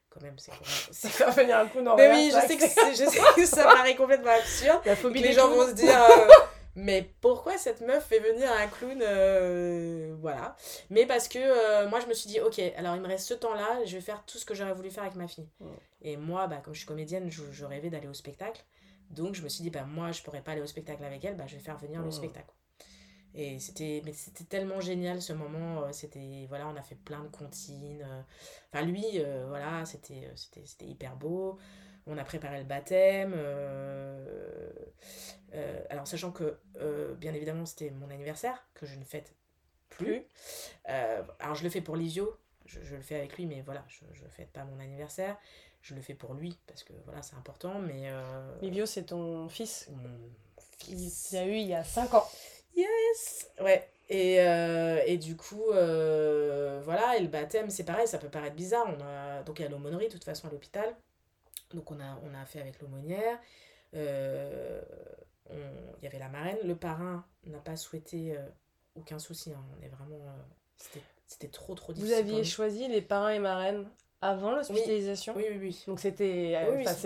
quand même c'est ça faire venir un clown en mais oui je sais, que je sais que ça paraît complètement absurde la phobie les gens vont se dire mais pourquoi cette meuf fait venir un clown euh, Voilà. Mais parce que euh, moi, je me suis dit, ok, alors il me reste ce temps-là, je vais faire tout ce que j'aurais voulu faire avec ma fille. Et moi, bah, comme je suis comédienne, je, rêvais d'aller au spectacle. Donc, je me suis dit, bah, moi, je pourrais pas aller au spectacle avec elle, bah, je vais faire venir le spectacle. Et c'était mais c'était tellement génial ce moment euh, c'était voilà on a fait plein de comptines enfin lui voilà c'était c'était hyper beau on a préparé le baptême. Euh, euh, alors, sachant que, euh, bien évidemment, c'était mon anniversaire, que je ne fête plus. alors, je le fais pour Lisio, je, le fais avec lui, mais voilà, je ne fête pas mon anniversaire. Je le fais pour lui, parce que voilà, c'est important, mais... Livio, c'est ton fils Mon fils. Il y a eu il y a 5 ans. Yes Ouais. Et, et, du coup, voilà, et le baptême, c'est pareil, ça peut paraître bizarre. On a, donc il y a l'aumônerie, de toute façon, à l'hôpital. Donc on a, on a fait avec l'aumônière. Euh, il y avait la marraine. Le parrain n'a pas souhaité euh, aucun souci. Hein. On est vraiment. Euh, c'était trop, trop difficile. Vous aviez choisi les parrains et marraines avant l'hospitalisation oui, oui, oui, Donc c'était.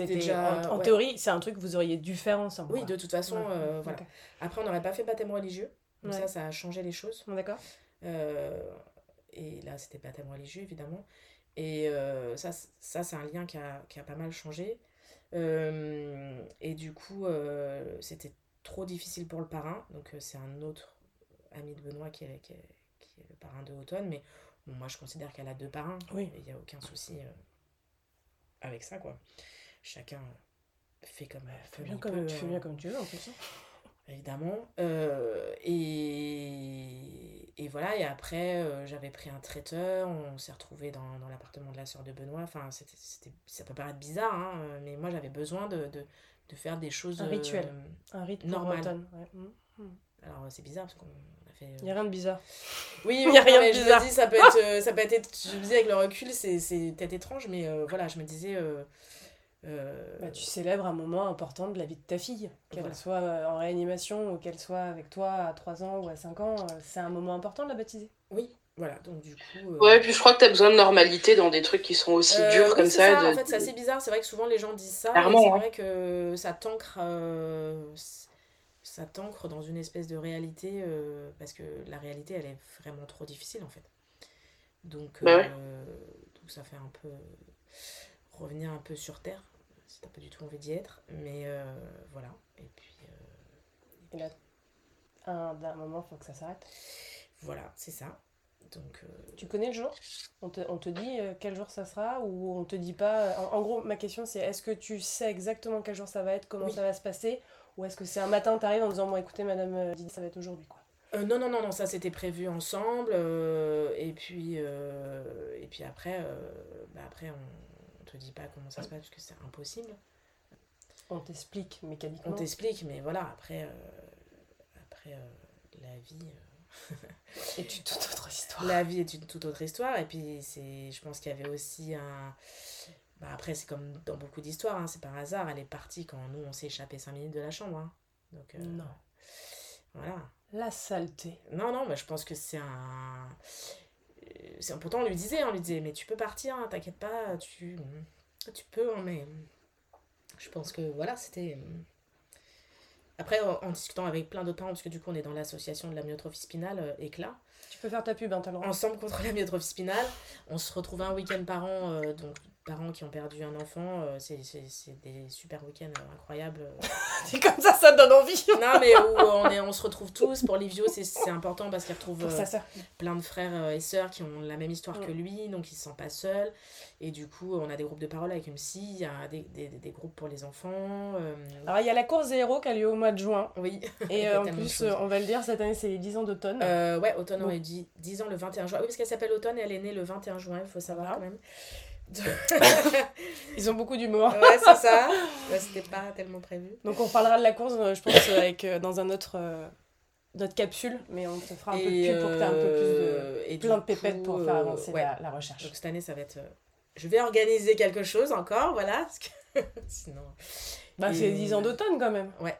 déjà. En, théorie, c'est un truc que vous auriez dû faire ensemble. Oui, de toute façon, voilà. Après, on n'aurait pas fait baptême religieux. Donc ça, ça a changé les choses. D'accord. et là, c'était baptême religieux, évidemment. Et euh, ça, ça c'est un lien qui a, qui a, pas mal changé. Euh, et du coup, euh, c'était trop difficile pour le parrain. Donc, c'est un autre ami de Benoît qui est, qui est, qui est le parrain de Automne. Mais moi, je considère qu'elle a deux parrains. Oui. Il n'y a aucun souci avec ça, quoi. Chacun fait comme, fait bien comme, Tu fais bien comme tu veux, en plus. Évidemment. Euh, et, et, voilà, et après, euh, j'avais pris un traiteur, on s'est retrouvé dans, dans l'appartement de la sœur de Benoît. Enfin, c'était, ça peut paraître bizarre, hein, mais moi j'avais besoin de, de, de, faire des choses. Un rituel, euh, un rythme normal. Ouais. Mmh, mmh. Alors, c'est bizarre parce qu'on a fait. Il n'y a rien de bizarre. Oui, il n'y a rien de bizarre. Je me dis, ça peut être. ça peut être je me disais, avec le recul, c'est, c'est peut-être étrange, mais voilà, je me disais euh, bah, tu célèbres un moment important de la vie de ta fille, qu'elle soit euh, en réanimation ou qu'elle soit avec toi à 3 ans ou à 5 ans, euh, c'est un moment important de la baptiser. Oui, voilà, donc du coup... Ouais, puis je crois que tu as besoin de normalité dans des trucs qui sont aussi durs comme ça. En fait, c'est assez bizarre, c'est vrai que souvent les gens disent ça, c'est hein. vrai que ça t'ancre... ça t'ancre dans une espèce de réalité, parce que la réalité, elle est vraiment trop difficile, en fait. Donc, bah donc ça fait un peu revenir un peu sur Terre si t'as pas du tout envie d'y être. Mais euh, voilà. Et puis. Euh, et là, un, un moment, il faut que ça s'arrête. Voilà, c'est ça. Donc, euh, Tu connais le jour? On te, on te dit quel jour ça sera ou on te dit pas En, en gros, ma question c'est est-ce que tu sais exactement quel jour ça va être, comment Oui. ça va se passer Ou est-ce que c'est un matin, t'arrives en disant Bon, écoutez, madame ça va être aujourd'hui quoi? Euh, non, non, non, non, ça c'était prévu ensemble. euh, et, puis, et puis après, bah après on te dit pas comment ça se passe parce que c'est impossible. On t'explique On mécaniquement. t'explique, mais voilà, après, euh, après euh, la vie. euh, Et tu toute autre histoire. La vie est une toute autre histoire. Et puis, c'est, je pense qu'il y avait aussi un. Bah après, c'est comme dans beaucoup d'histoires, hein, c'est par hasard. Elle est partie quand nous, on s'est échappé 5 minutes de la chambre. hein. Donc, euh, Non. Voilà. La saleté. Non, non, mais je pense que c'est un. Euh, c'est- Pourtant, on lui disait, on lui disait, mais tu peux partir, hein, t'inquiète pas, tu, tu peux, hein, mais je pense que voilà, c'était. Après, en, en discutant avec plein d'autres parents, parce que du coup, on est dans l'association de la myotrophie spinale, euh, Éclat, Tu peux faire ta pub, hein, t'as le droit. ensemble contre la myotrophie spinale. On se retrouve un week-end par an, euh, donc parents qui ont perdu un enfant, euh, c'est c'est- c'est des super week-ends euh, incroyables. C'est comme ça, ça donne envie. non, mais où on, est, on se retrouve tous. Pour Livio, c'est- c'est important parce qu'il retrouve euh, plein de frères euh, et sœurs qui ont la même histoire que lui, donc il se sent pas seul. Et du coup, on a des groupes de parole avec une psy, il y a des, des, des groupes pour les enfants. Alors, il y a la course des héros qui a lieu au mois de juin. oui. Et en plus, on va le dire, cette année, c'est les 10 ans d'automne. Ouais, Automne Bon. aurait dit 10 ans le 21 juin. Oui, parce qu'elle s'appelle Automne et elle est née le 21 juin, il faut savoir Voilà. quand même. Ils ont beaucoup d'humour. ouais, c'est ça. Ouais, C'était pas tellement prévu. Donc on reparlera de la course, euh, je pense, euh, avec, euh, dans un autre, euh, notre capsule, mais on te fera un peu de pub pour que tu aies un peu plus de... et plein de pépettes pour faire avancer ouais. la, la recherche. Donc cette année, ça va être. Je vais organiser quelque chose encore, voilà. Parce que... Sinon. Bah, c'est et- 10 ans d'automne quand même. Ouais.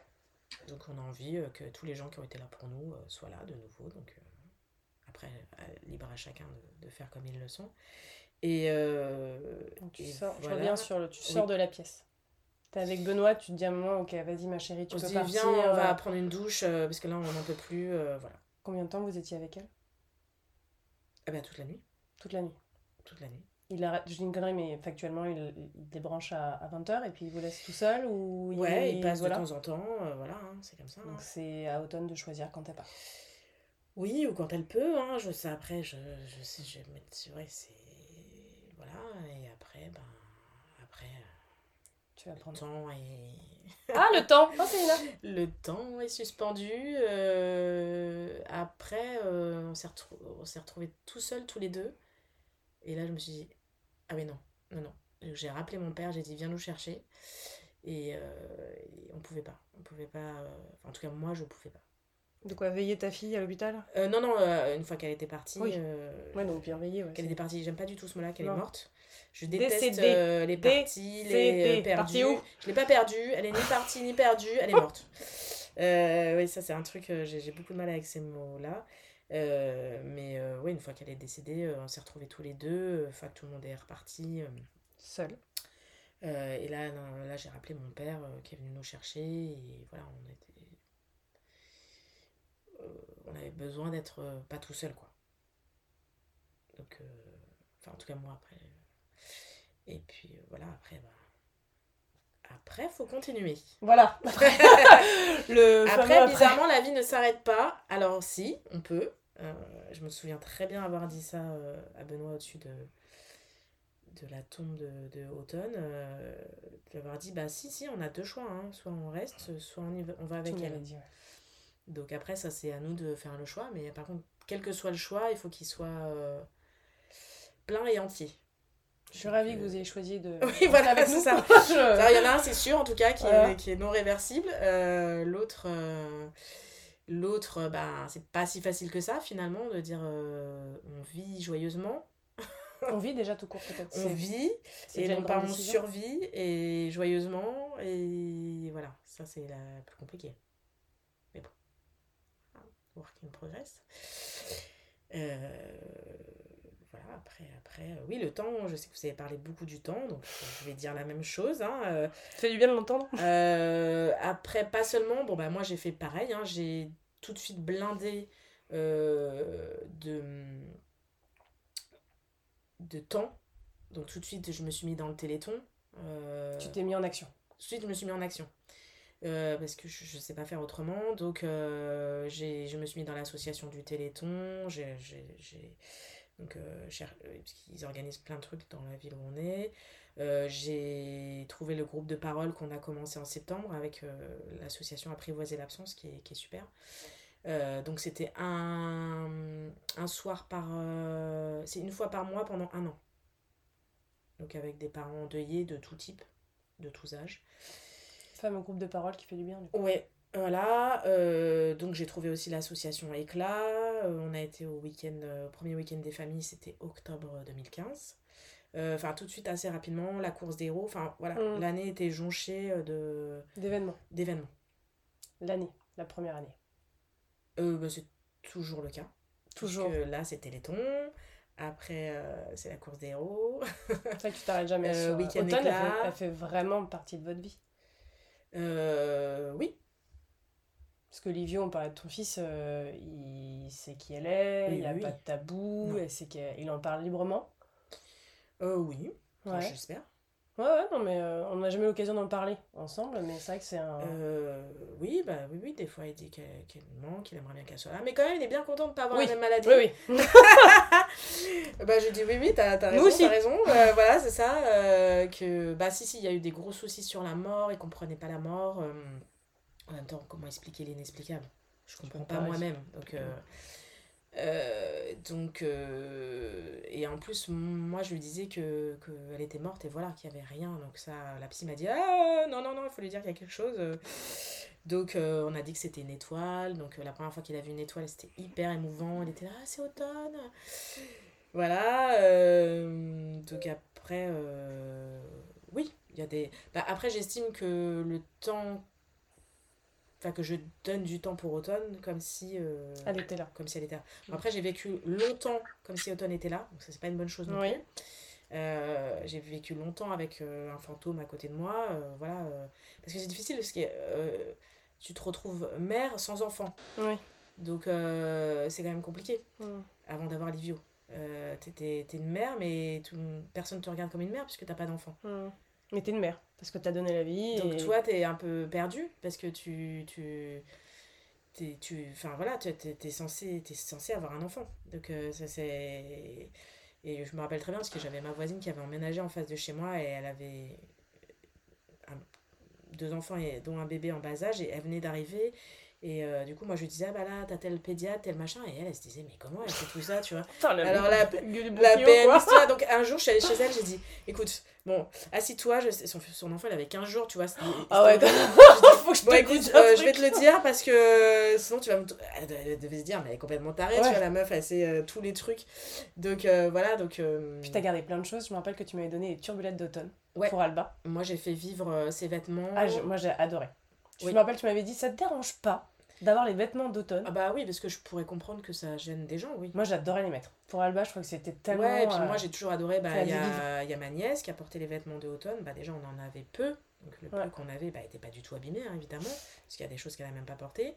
Donc on a envie que tous les gens qui ont été là pour nous soient là de nouveau. Donc après, libre à chacun de, de faire comme ils le sont. Et, euh, Donc, tu et sors, je voilà. reviens sur le... Tu Oui. sors de la pièce. T'es avec Benoît, tu te dis à un moment, ok, vas-y ma chérie, tu on peux dit, partir. viens, on va euh, prendre une douche euh, parce que là, on n'en peut plus. voilà. Combien de temps vous étiez avec elle? Ah ben, toute la nuit. Toute la nuit. Toute la nuit. Il arrête, je dis une connerie, mais factuellement, il, il débranche à, à 20h et puis il vous laisse tout seul ou Ouais, il passe voilà. de temps en temps. euh, voilà, hein, c'est comme ça. hein. Donc c'est à automne de choisir quand t'es pas. Oui, ou quand elle peut, hein, je sais, après, je, je sais, je, mais c'est vrai, c'est... Voilà, et après, ben, après, Tu vas le prendre. temps est... Ah, le temps Oh, là Le temps est suspendu. euh, après, euh, on s'est retrou- retrouvés tout seuls, tous les deux. Et là, je me suis dit, ah mais non, non, non. J'ai rappelé mon père, j'ai dit, viens nous chercher. Et, euh, et on pouvait pas. On pouvait pas... euh, enfin, en tout cas, moi, je pouvais pas. De quoi veiller ta fille à l'hôpital Euh, non, non, euh, une fois qu'elle était partie... Oui. euh, Ouais, donc bien veiller, ouais. qu'elle était partie. J'aime pas du tout ce mot-là, qu'elle est morte. Je déteste euh, les parties, les perdues. Partie où Je l'ai pas perdue, elle est ni partie ni perdue, elle est morte. Oui, ça c'est un truc, j'ai beaucoup de mal avec ces mots-là. Mais oui, une fois qu'elle est décédée, on s'est retrouvés tous les deux, que tout le monde est reparti. euh, et là, non, là j'ai rappelé mon père qui est venu nous chercher. Et voilà, on était. Euh, on avait besoin d'être euh, pas tout seul, quoi. Donc, euh, enfin, en tout cas, moi après. Et puis euh, voilà, après, bah. Après, faut continuer. Voilà. le Après, après. bizarrement, la vie ne s'arrête pas. Alors, si, on peut. Euh, je me souviens très bien avoir dit ça euh, à Benoît au-dessus de, de la tombe de, de Automne. Euh, lui avoir dit bah, si, si, on a deux choix. hein. Soit on reste, soit on, y va, on va avec me elle. l'avais dit, ouais. Donc, après, ça, c'est à nous de faire le choix. Mais par contre, quel que soit le choix, il faut qu'il soit euh, plein et entier. Je suis ravie que vous ayez choisi de. Oui, voilà, avec nous. ça. Il y en a un, c'est sûr, en tout cas, qui, Voilà. est, qui est non réversible. Euh, L'autre, euh, l'autre euh, bah, c'est pas si facile que ça, finalement, de dire euh, on vit joyeusement, On vit déjà tout court, peut-être. on vit, et non pas on survit, et joyeusement, et voilà, ça c'est la plus compliquée. Work in progress. Euh, voilà, après, après euh, oui, le temps, je sais que vous avez parlé beaucoup du temps, donc je vais dire la même chose. Hein, euh, Ça fait du bien de l'entendre. euh, après, pas seulement, bon bah moi j'ai fait pareil, hein, j'ai tout de suite blindé euh, de, de temps. Donc tout de suite je me suis mis dans le téléthon. Euh, Tu t'es mis en action. tout de suite je me suis mis en action. Euh, parce que je ne sais pas faire autrement. Donc, euh, je me suis mis dans l'association du Téléthon. J'ai, donc, euh, organisent plein de trucs dans la ville où on est. J'ai trouvé le groupe de parole qu'on a commencé en septembre avec l'association Apprivoiser l'absence qui est, qui super. Donc, c'était un, soir par. c'est une fois par mois pendant un an. Donc, avec des parents endeuillés de tout type, de tous âges. Fameux groupe de parole qui fait du bien. Du coup. Ouais, voilà. euh, donc j'ai trouvé aussi l'association Éclat. euh, on a été au week-end, euh, premier week-end des familles, c'était octobre 2015. Euh, Enfin, tout de suite, assez rapidement, la course des héros. Enfin, voilà, Mm. l'année était jonchée de D'événements. d'événements. L'année, la première année. Bah, c'est toujours le cas. Toujours. Là, c'est Téléthon. Après, euh, c'est la course des héros. C'est vrai que tu t'arrêtes jamais Euh, sur week-end Automne, elle fait, elle fait vraiment partie de votre vie. Euh, oui, Parce que Livio, on parlait de ton fils, euh, il sait qui elle est, Oui, il n'y a oui, pas de tabou, elle sait il en parle librement. euh, oui, Enfin, Ouais. j'espère. Ouais, ouais, non, mais euh, on n'a jamais eu l'occasion d'en parler ensemble, mais c'est vrai que c'est un. Euh, oui, bah oui, oui, des fois il dit qu'elle manque, qu'il aimerait bien qu'elle soit là. Mais quand même, il est bien content de pas avoir Oui. la même maladie. Oui, oui. Bah je dis oui, oui, t'as Nous raison, t'as raison. Euh, voilà, c'est ça. que, bah si, si, il y a eu des gros soucis sur la mort, il comprenait pas la mort. en même temps, comment expliquer l'inexplicable? Je comprends pas pas, moi-même. Donc, euh, donc euh, et en plus, moi je lui disais que qu'elle était morte et voilà, qu'il y avait rien. Donc ça, la psy m'a dit Ah non, non, non, il faut lui dire qu'il y a quelque chose. Donc euh, on a dit que c'était une étoile. Donc la première fois qu'il a vu une étoile, c'était hyper émouvant. Il était là, ah, c'est automne. Voilà. donc après, oui, il y a des. Bah, après, j'estime que le temps. Enfin, que je donne du temps pour automne comme si. euh, Elle était là. Comme si elle était là. Bon, après, j'ai vécu longtemps comme si automne était là. Donc ça, c'est pas une bonne chose non Oui. plus. Euh, j'ai vécu longtemps avec euh, un fantôme à côté de moi. voilà. parce que c'est difficile parce que tu te retrouves mère sans enfant. Oui. Donc c'est quand même compliqué Mm. avant d'avoir Livio. T'es, t'es- t'es une mère, mais tout, personne te regarde comme une mère puisque t'as pas d'enfant. Mm. Mais t'es une mère, parce que t'as donné la vie. Donc et... toi, t'es un peu perdu parce que tu. tu t'es, tu enfin voilà, tu t'es, t'es censé, t'es censé avoir un enfant. Donc euh, ça c'est. Et je me rappelle très bien parce que j'avais ma voisine qui avait emménagé en face de chez moi et elle avait un- deux enfants et dont un bébé en bas âge et elle venait d'arriver. Et euh, du coup, moi je lui disais, ah bah là, t'as tel pédiatre, tel machin. Et elle, elle se disait, mais comment elle fait tout ça, tu vois Putain, la- Alors, la- la. Donc un jour, je suis allée chez elle, j'ai dit, écoute, bon, assis-toi, son, son enfant, il avait 15 jours, tu vois. Ah ouais, c'était- faut que je Bon, te écoute, euh, je vais te le dire parce que sinon tu vas me. Elle de- elle devait se dire, mais elle est complètement tarée, Ouais. tu vois, la meuf, elle sait euh, tous les trucs. Donc euh, voilà, donc. euh, Puis t'as gardé plein de choses. Je me rappelle que tu m'avais donné les turbulettes d'automne Ouais. pour Alba. Moi, j'ai fait vivre euh, ses vêtements. Ah, je- moi j'ai adoré. Je Oui. me rappelle, tu m'avais dit, ça te dérange pas d'avoir les vêtements d'automne Ah bah oui, parce que je pourrais comprendre que ça gêne des gens, oui. Moi j'adorais les mettre. Pour Alba, je crois que c'était tellement. ouais, et puis euh, moi j'ai toujours adoré, bah il y a, il y a ma nièce qui a porté les vêtements de automne, bah déjà on en avait peu, donc le Ouais. peu qu'on avait, bah était pas du tout abîmé, hein, évidemment, parce qu'il y a des choses qu'elle a même pas portées.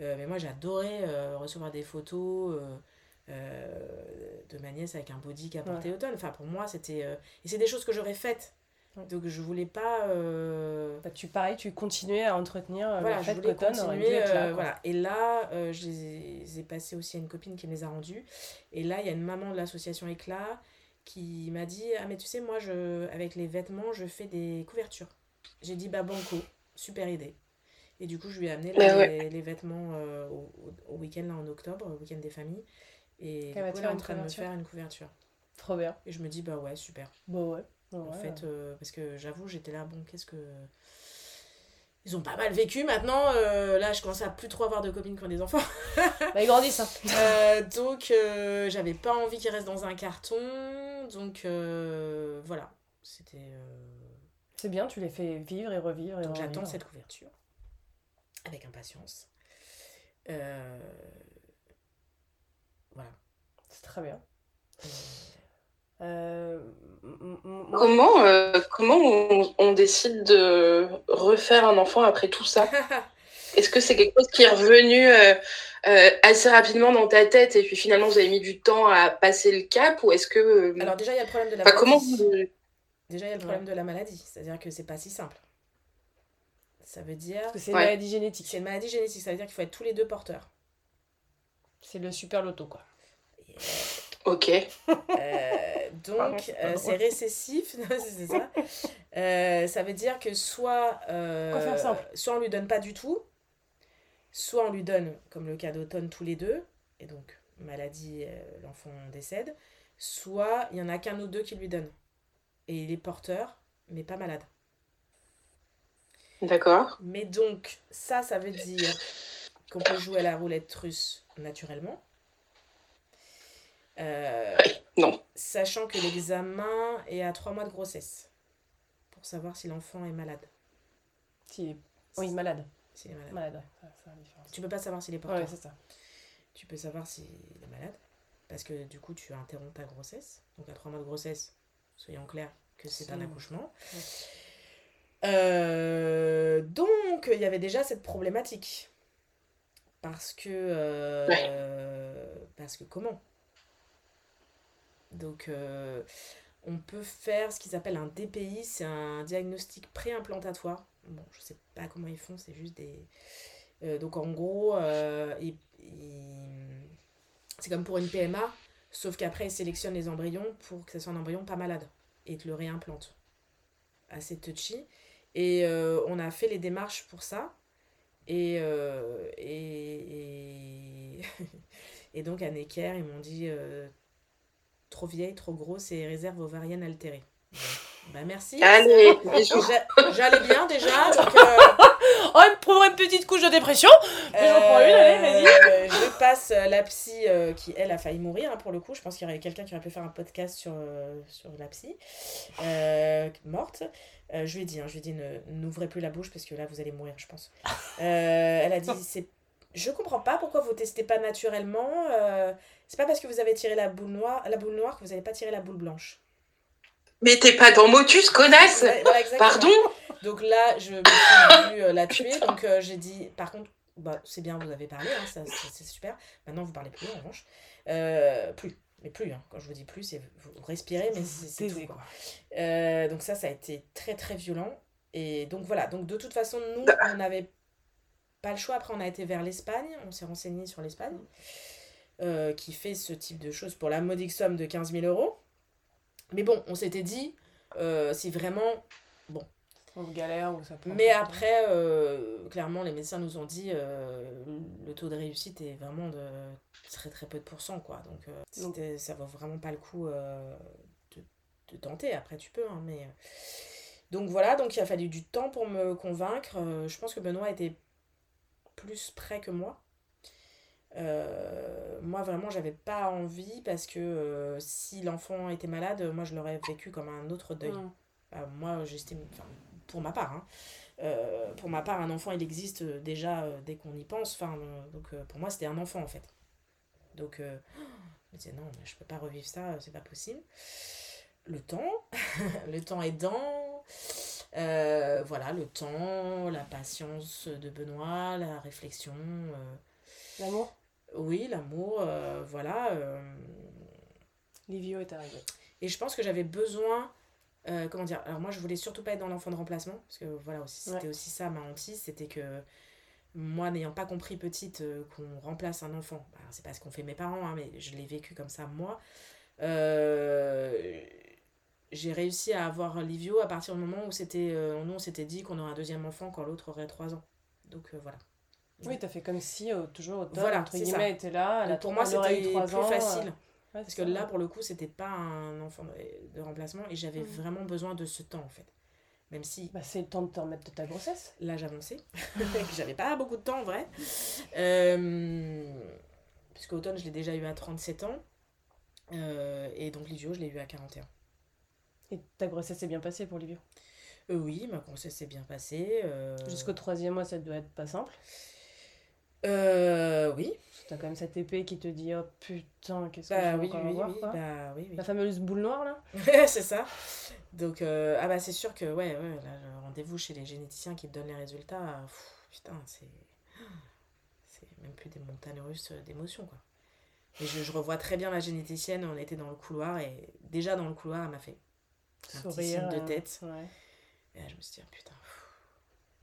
Euh, mais moi j'adorais euh, recevoir des photos de ma nièce avec un body qui a porté automne, enfin pour moi c'était... Et c'est des choses que j'aurais faites, Ouais. donc je voulais pas... euh, bah, tu, pareil, tu continuais à entretenir euh, voilà, le je fait voulais qu'automne aurait dû continuer. être là. euh, voilà. Et là, euh, je les ai, passés aussi à une copine qui me les a rendus. Et là, il y a une maman de l'association Éclat qui m'a dit Ah, mais tu sais, moi, je, avec les vêtements, je fais des couvertures. J'ai dit Bah, banco, super idée. Et du coup, je lui ai amené là, Bah les, les vêtements euh, au, week-end, là, en octobre, au week-end des familles. Et Elle est en train de me couverture faire une couverture. Trop bien. Et je me dis Bah, ouais, super. Bon, ouais. En Ouais. fait, euh, parce que j'avoue, j'étais là, bon, qu'est-ce que. Ils ont pas mal vécu maintenant. euh, là, je commence à plus trop avoir de copines qui ont des enfants. Bah, ils grandissent, hein. Euh, donc, j'avais pas envie qu'ils restent dans un carton. Donc, voilà. C'était. C'est bien, tu les fais vivre et revivre. Et Donc, j'attends cette couverture. Avec impatience. Voilà. C'est très bien. Euh, Comment, euh, comment on, on décide de refaire un enfant après tout ça Est-ce que c'est quelque chose qui est revenu euh, euh, assez rapidement dans ta tête et puis finalement vous avez mis du temps à passer le cap ou est-ce que euh, Alors, déjà, il y a le problème de la comment maladie. Déjà, il y a le problème de la maladie. C'est-à-dire que c'est pas si simple. Ça veut dire. Parce que c'est une maladie génétique. C'est une maladie génétique, ça veut dire qu'il faut être tous les deux porteurs. C'est le super loto, quoi. Ok. Euh, donc, euh, c'est récessif, c'est ça. Euh, ça veut dire que soit, faire simple. soit on lui donne pas du tout, soit on lui donne, comme le cas d'automne, tous les deux, et donc maladie, l'enfant décède, soit il y en a qu'un ou deux qui lui donne. Et il est porteur, mais pas malade. D'accord. Mais donc, ça, ça veut dire qu'on peut jouer à la roulette russe naturellement. Euh, non. Sachant que l'examen est à trois mois de grossesse. Pour savoir si l'enfant est malade. Si... Oui, malade. S'il est malade. malade tu peux pas savoir s'il est porteur. Ouais, c'est ça. Tu peux savoir s'il est malade. Parce que du coup, tu interromps ta grossesse. Donc à trois mois de grossesse, soyons clairs que c'est un accouchement. Euh, donc, il y avait déjà cette problématique. Parce que. Euh, parce que comment Donc, euh, on peut faire ce qu'ils appellent un DPI, c'est un diagnostic préimplantatoire. Bon, je sais pas comment ils font, c'est juste des. donc, en gros, c'est comme pour une PMA, sauf qu'après, ils sélectionnent les embryons pour que ce soit un embryon pas malade et te le réimplante. Assez touchy. Et euh, on a fait les démarches pour ça. Et, euh, et, donc à Necker, ils m'ont dit euh, trop vieille, trop grosse et réserve ovarienne altérée. bah merci. Allez, j'allais bien déjà. Donc, oh, pour une petite couche de dépression. Mais j'en prends une, allez, vas-y. je passe la psy qui, elle, a failli mourir, hein, pour le coup. Je pense qu'il y aurait quelqu'un qui aurait pu faire un podcast sur, sur la psy. morte. Euh, je lui ai dit, hein, je lui ai dit, n'ouvrez plus la bouche parce que là, vous allez mourir, je pense. Euh, elle a dit, c'est, je comprends pas pourquoi vous testez pas naturellement. Euh, c'est pas parce que vous avez tiré la boule noire, la boule noire que vous n'allez pas tirer la boule blanche. Mais t'es pas dans Motus, connasse Pardon Donc là, je me suis vue la tuer. Donc j'ai dit, par contre, bah, c'est bien, vous avez parlé, hein, c'est super. Maintenant, vous parlez plus, en revanche. plus mais plus, hein. quand je vous dis plus, c'est vous respirez, mais c'est tout. Quoi. Euh, donc ça, ça a été très très violent. Et donc voilà, donc de toute façon, nous, bah. on n'avait pas le choix. Après, on a été vers l'Espagne, on s'est renseigné sur l'Espagne, euh, qui fait ce type de choses pour la modique somme de 15 000 euros. Mais bon, on s'était dit, euh, si vraiment, bon, galère ou ça Mais après, clairement, les médecins nous ont dit le taux de réussite est vraiment de très très peu de pourcents quoi donc, euh, ça vaut vraiment pas le coup euh, de, tenter après tu peux hein, mais euh. donc voilà donc il a fallu du temps pour me convaincre je pense que Benoît était plus près que moi. Moi vraiment j'avais pas envie parce que si l'enfant était malade moi je l'aurais vécu comme un autre deuil. Moi j'estime pour ma part hein, pour ma part un enfant il existe déjà dès qu'on y pense. Enfin donc pour moi c'était un enfant en fait. Donc, euh, je me disais, non, mais je peux pas revivre ça, c'est pas possible. Le temps, le temps aidant, euh, voilà, le temps, la patience de Benoît, la réflexion. Euh, l'amour Oui, l'amour, euh, voilà. Livio est arrivé. Et je pense que j'avais besoin comment dire alors moi je voulais surtout pas être dans l'enfant de remplacement parce que voilà aussi c'était aussi ça ma hantise c'était que moi n'ayant pas compris petite euh, qu'on remplace un enfant, c'est pas ce qu'ont fait mes parents, hein, mais je l'ai vécu comme ça moi. Euh, j'ai réussi à avoir Livio à partir du moment où c'était, euh, nous on s'était dit qu'on aurait un deuxième enfant quand l'autre aurait 3 ans. Donc voilà. Oui, t'as fait comme si toujours autant, voilà, entre guillemets, était là. pour moi, c'était plus facile. parce que là, pour le coup, c'était pas un enfant de, remplacement et j'avais mmh. vraiment besoin de ce temps en fait. Même si. Bah, c'est le temps de te remettre de ta grossesse. Là, j'avançais. J'avais pas beaucoup de temps en vrai. Euh, puisque automne, je l'ai déjà eu à 37 ans. Euh, et donc, Livio, je l'ai eu à 41. Et ta grossesse s'est bien passée pour Livio? Euh, Oui, ma grossesse s'est bien passée. Euh. Jusqu'au troisième mois, ça doit être pas simple. Euh, oui. T'as quand même cette épée qui te dit oh putain, qu'est-ce que bah, je oui, oui, oui, bah, oui, La fameuse boule noire là? C'est ça. Donc, euh, ah bah c'est sûr que, ouais, ouais, là, rendez-vous chez les généticiens qui te donnent les résultats, putain, c'est. C'est même plus des montagnes russes d'émotions, quoi. Et je, je, revois très bien la généticienne, on était dans le couloir, et déjà dans le couloir, elle m'a fait un petit signe de tête. Ouais. Et là, je me suis dit, putain,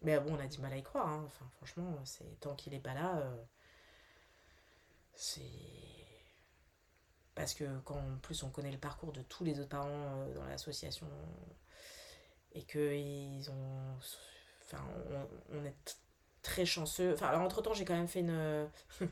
Mais bon, on a du mal à y croire. hein. Enfin, franchement, c'est tant qu'il est pas là, euh, c'est parce que quand en plus on connaît le parcours de tous les autres parents euh, dans l'association et que ils ont, enfin, on, on est très chanceux. Enfin, alors entre temps, j'ai quand même fait une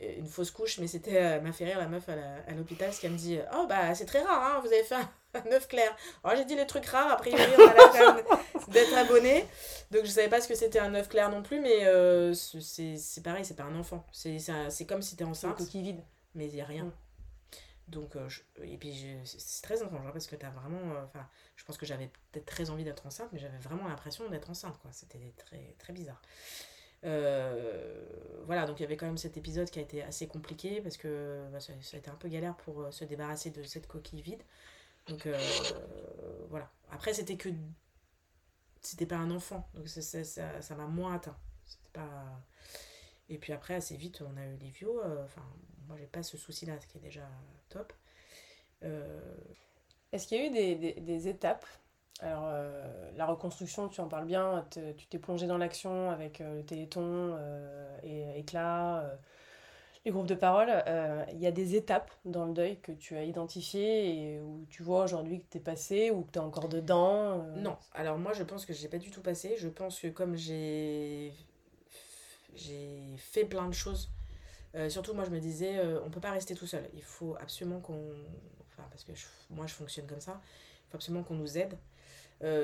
une fausse couche, mais c'était euh, m'a fait rire la meuf à l'hôpital, parce qu'elle me dit oh bah c'est très rare, hein, vous avez fait un, un œuf clair. Alors j'ai dit les trucs rares, a priori on a quand même d'être abonné. Donc je savais pas ce que c'était un œuf clair non plus, mais euh, c'est- pareil, c'est pas un enfant. C'est c'est un- c'est comme si t'es C'est une enceinte, coquille vide. mais il y a rien. Mm. Donc, euh, je- et puis c'est très étrange hein, parce que t'as vraiment. euh, je pense que j'avais peut-être très envie d'être enceinte, mais j'avais vraiment l'impression d'être enceinte, quoi. C'était très, très bizarre. Euh, voilà, donc il y avait quand même cet épisode qui a été assez compliqué parce que bah, ça, ça a été un peu galère pour se débarrasser de cette coquille vide. Donc euh, voilà. Après, c'était que. C'était pas un enfant, donc ça ça- ça- m'a moins atteint. C'était pas. Et puis après, assez vite, on a eu les vios. euh, Enfin, moi, j'ai pas ce souci-là, ce qui est déjà top. Euh, Est-ce qu'il y a eu des, étapes? Alors, euh, la reconstruction, tu en parles bien, tu t'es plongé dans l'action avec le Téléthon et Éclat, les de parole. Euh, Il y a des étapes dans le deuil que tu as identifiées et où tu vois aujourd'hui que tu es passé ou que tu es encore dedans euh, Non, alors moi je pense que j'ai pas du tout passé. Je pense que comme j'ai j'ai fait plein de choses, euh, surtout moi je me disais on peut pas rester tout seul. Il faut absolument qu'on enfin parce que moi je fonctionne comme ça. Il faut absolument qu'on nous aide.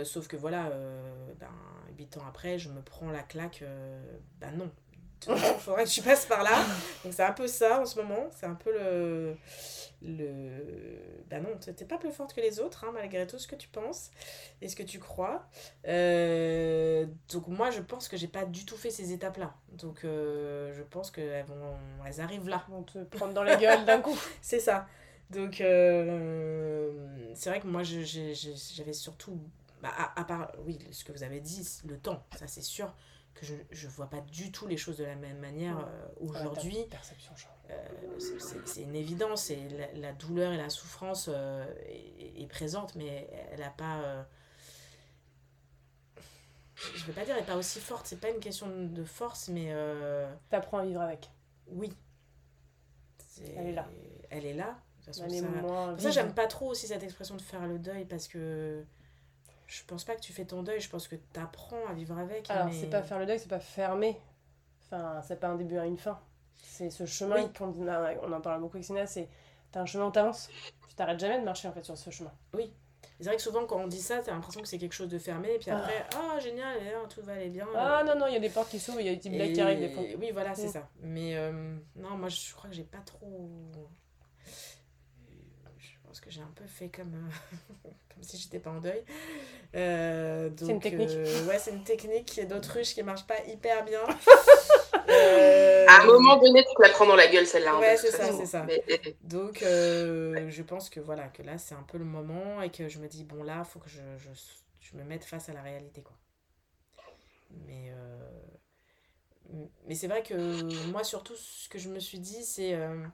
Sauf que voilà, euh, ben, 8 ans après, je me prends la claque. ben non, il faudrait que tu passes par là. Donc c'est un peu ça en ce moment. C'est un peu le. le... Ben non, t'es pas plus forte que les autres, hein, malgré tout ce que tu penses et ce que tu crois. Euh, donc moi, je pense que j'ai pas du tout fait ces étapes-là. Donc euh, je pense qu'elles vont... elles arrivent là. Vont te prendre dans la gueule d'un coup. C'est ça. Donc, euh, c'est vrai que moi, j'avais surtout, bah, à, à part, oui, ce que vous avez dit, le temps, ça c'est sûr que je je vois pas du tout les choses de la même manière euh, aujourd'hui. Euh, c'est- une évidence et la, la douleur et la souffrance euh, est, est présente, mais elle a pas. je vais pas dire elle est pas aussi forte, c'est pas une question de force, mais euh, T'apprends à vivre avec. oui. Elle est là. Elle est là. De toute façon, Elle est ça- ça, j'aime pas trop aussi cette expression de faire le deuil parce que je pense pas que tu fais ton deuil, je pense que tu apprends à vivre avec. Alors, mais... c'est pas faire le deuil, c'est pas fermer. Enfin, c'est pas un début à une fin. C'est ce chemin Oui. qu'on on en parle beaucoup avec Sina, c'est t'as un chemin où t'avances. Tu t'arrêtes jamais de marcher en fait sur ce chemin. C'est vrai que souvent, quand on dit ça, t'as l'impression que c'est quelque chose de fermé, et puis Ah. après, ah génial, tout va aller bien. Ah non, non, il y a des portes qui s'ouvrent, il y a des petits blagues qui arrivent des fois. Oui, voilà, c'est Mm. ça. Mais euh, non, moi, je crois que j'ai pas trop. Pense que j'ai un peu fait comme, euh, comme si j'étais pas en deuil. Euh, C'est une donc, technique. euh, ouais, c'est une technique d'autruche qui marche pas hyper bien. Euh, À un moment donné, tu te la prends dans la guelle, celle-là. Ouais, c'est ça, c'est ça. Mais- Donc, euh, je pense que voilà, que là, c'est un peu le moment et que je me dis, bon, là, faut que je, je, je me mette face à la réalité, quoi. Mais, euh, mais c'est vrai que moi, surtout, ce que je me suis dit, c'est euh,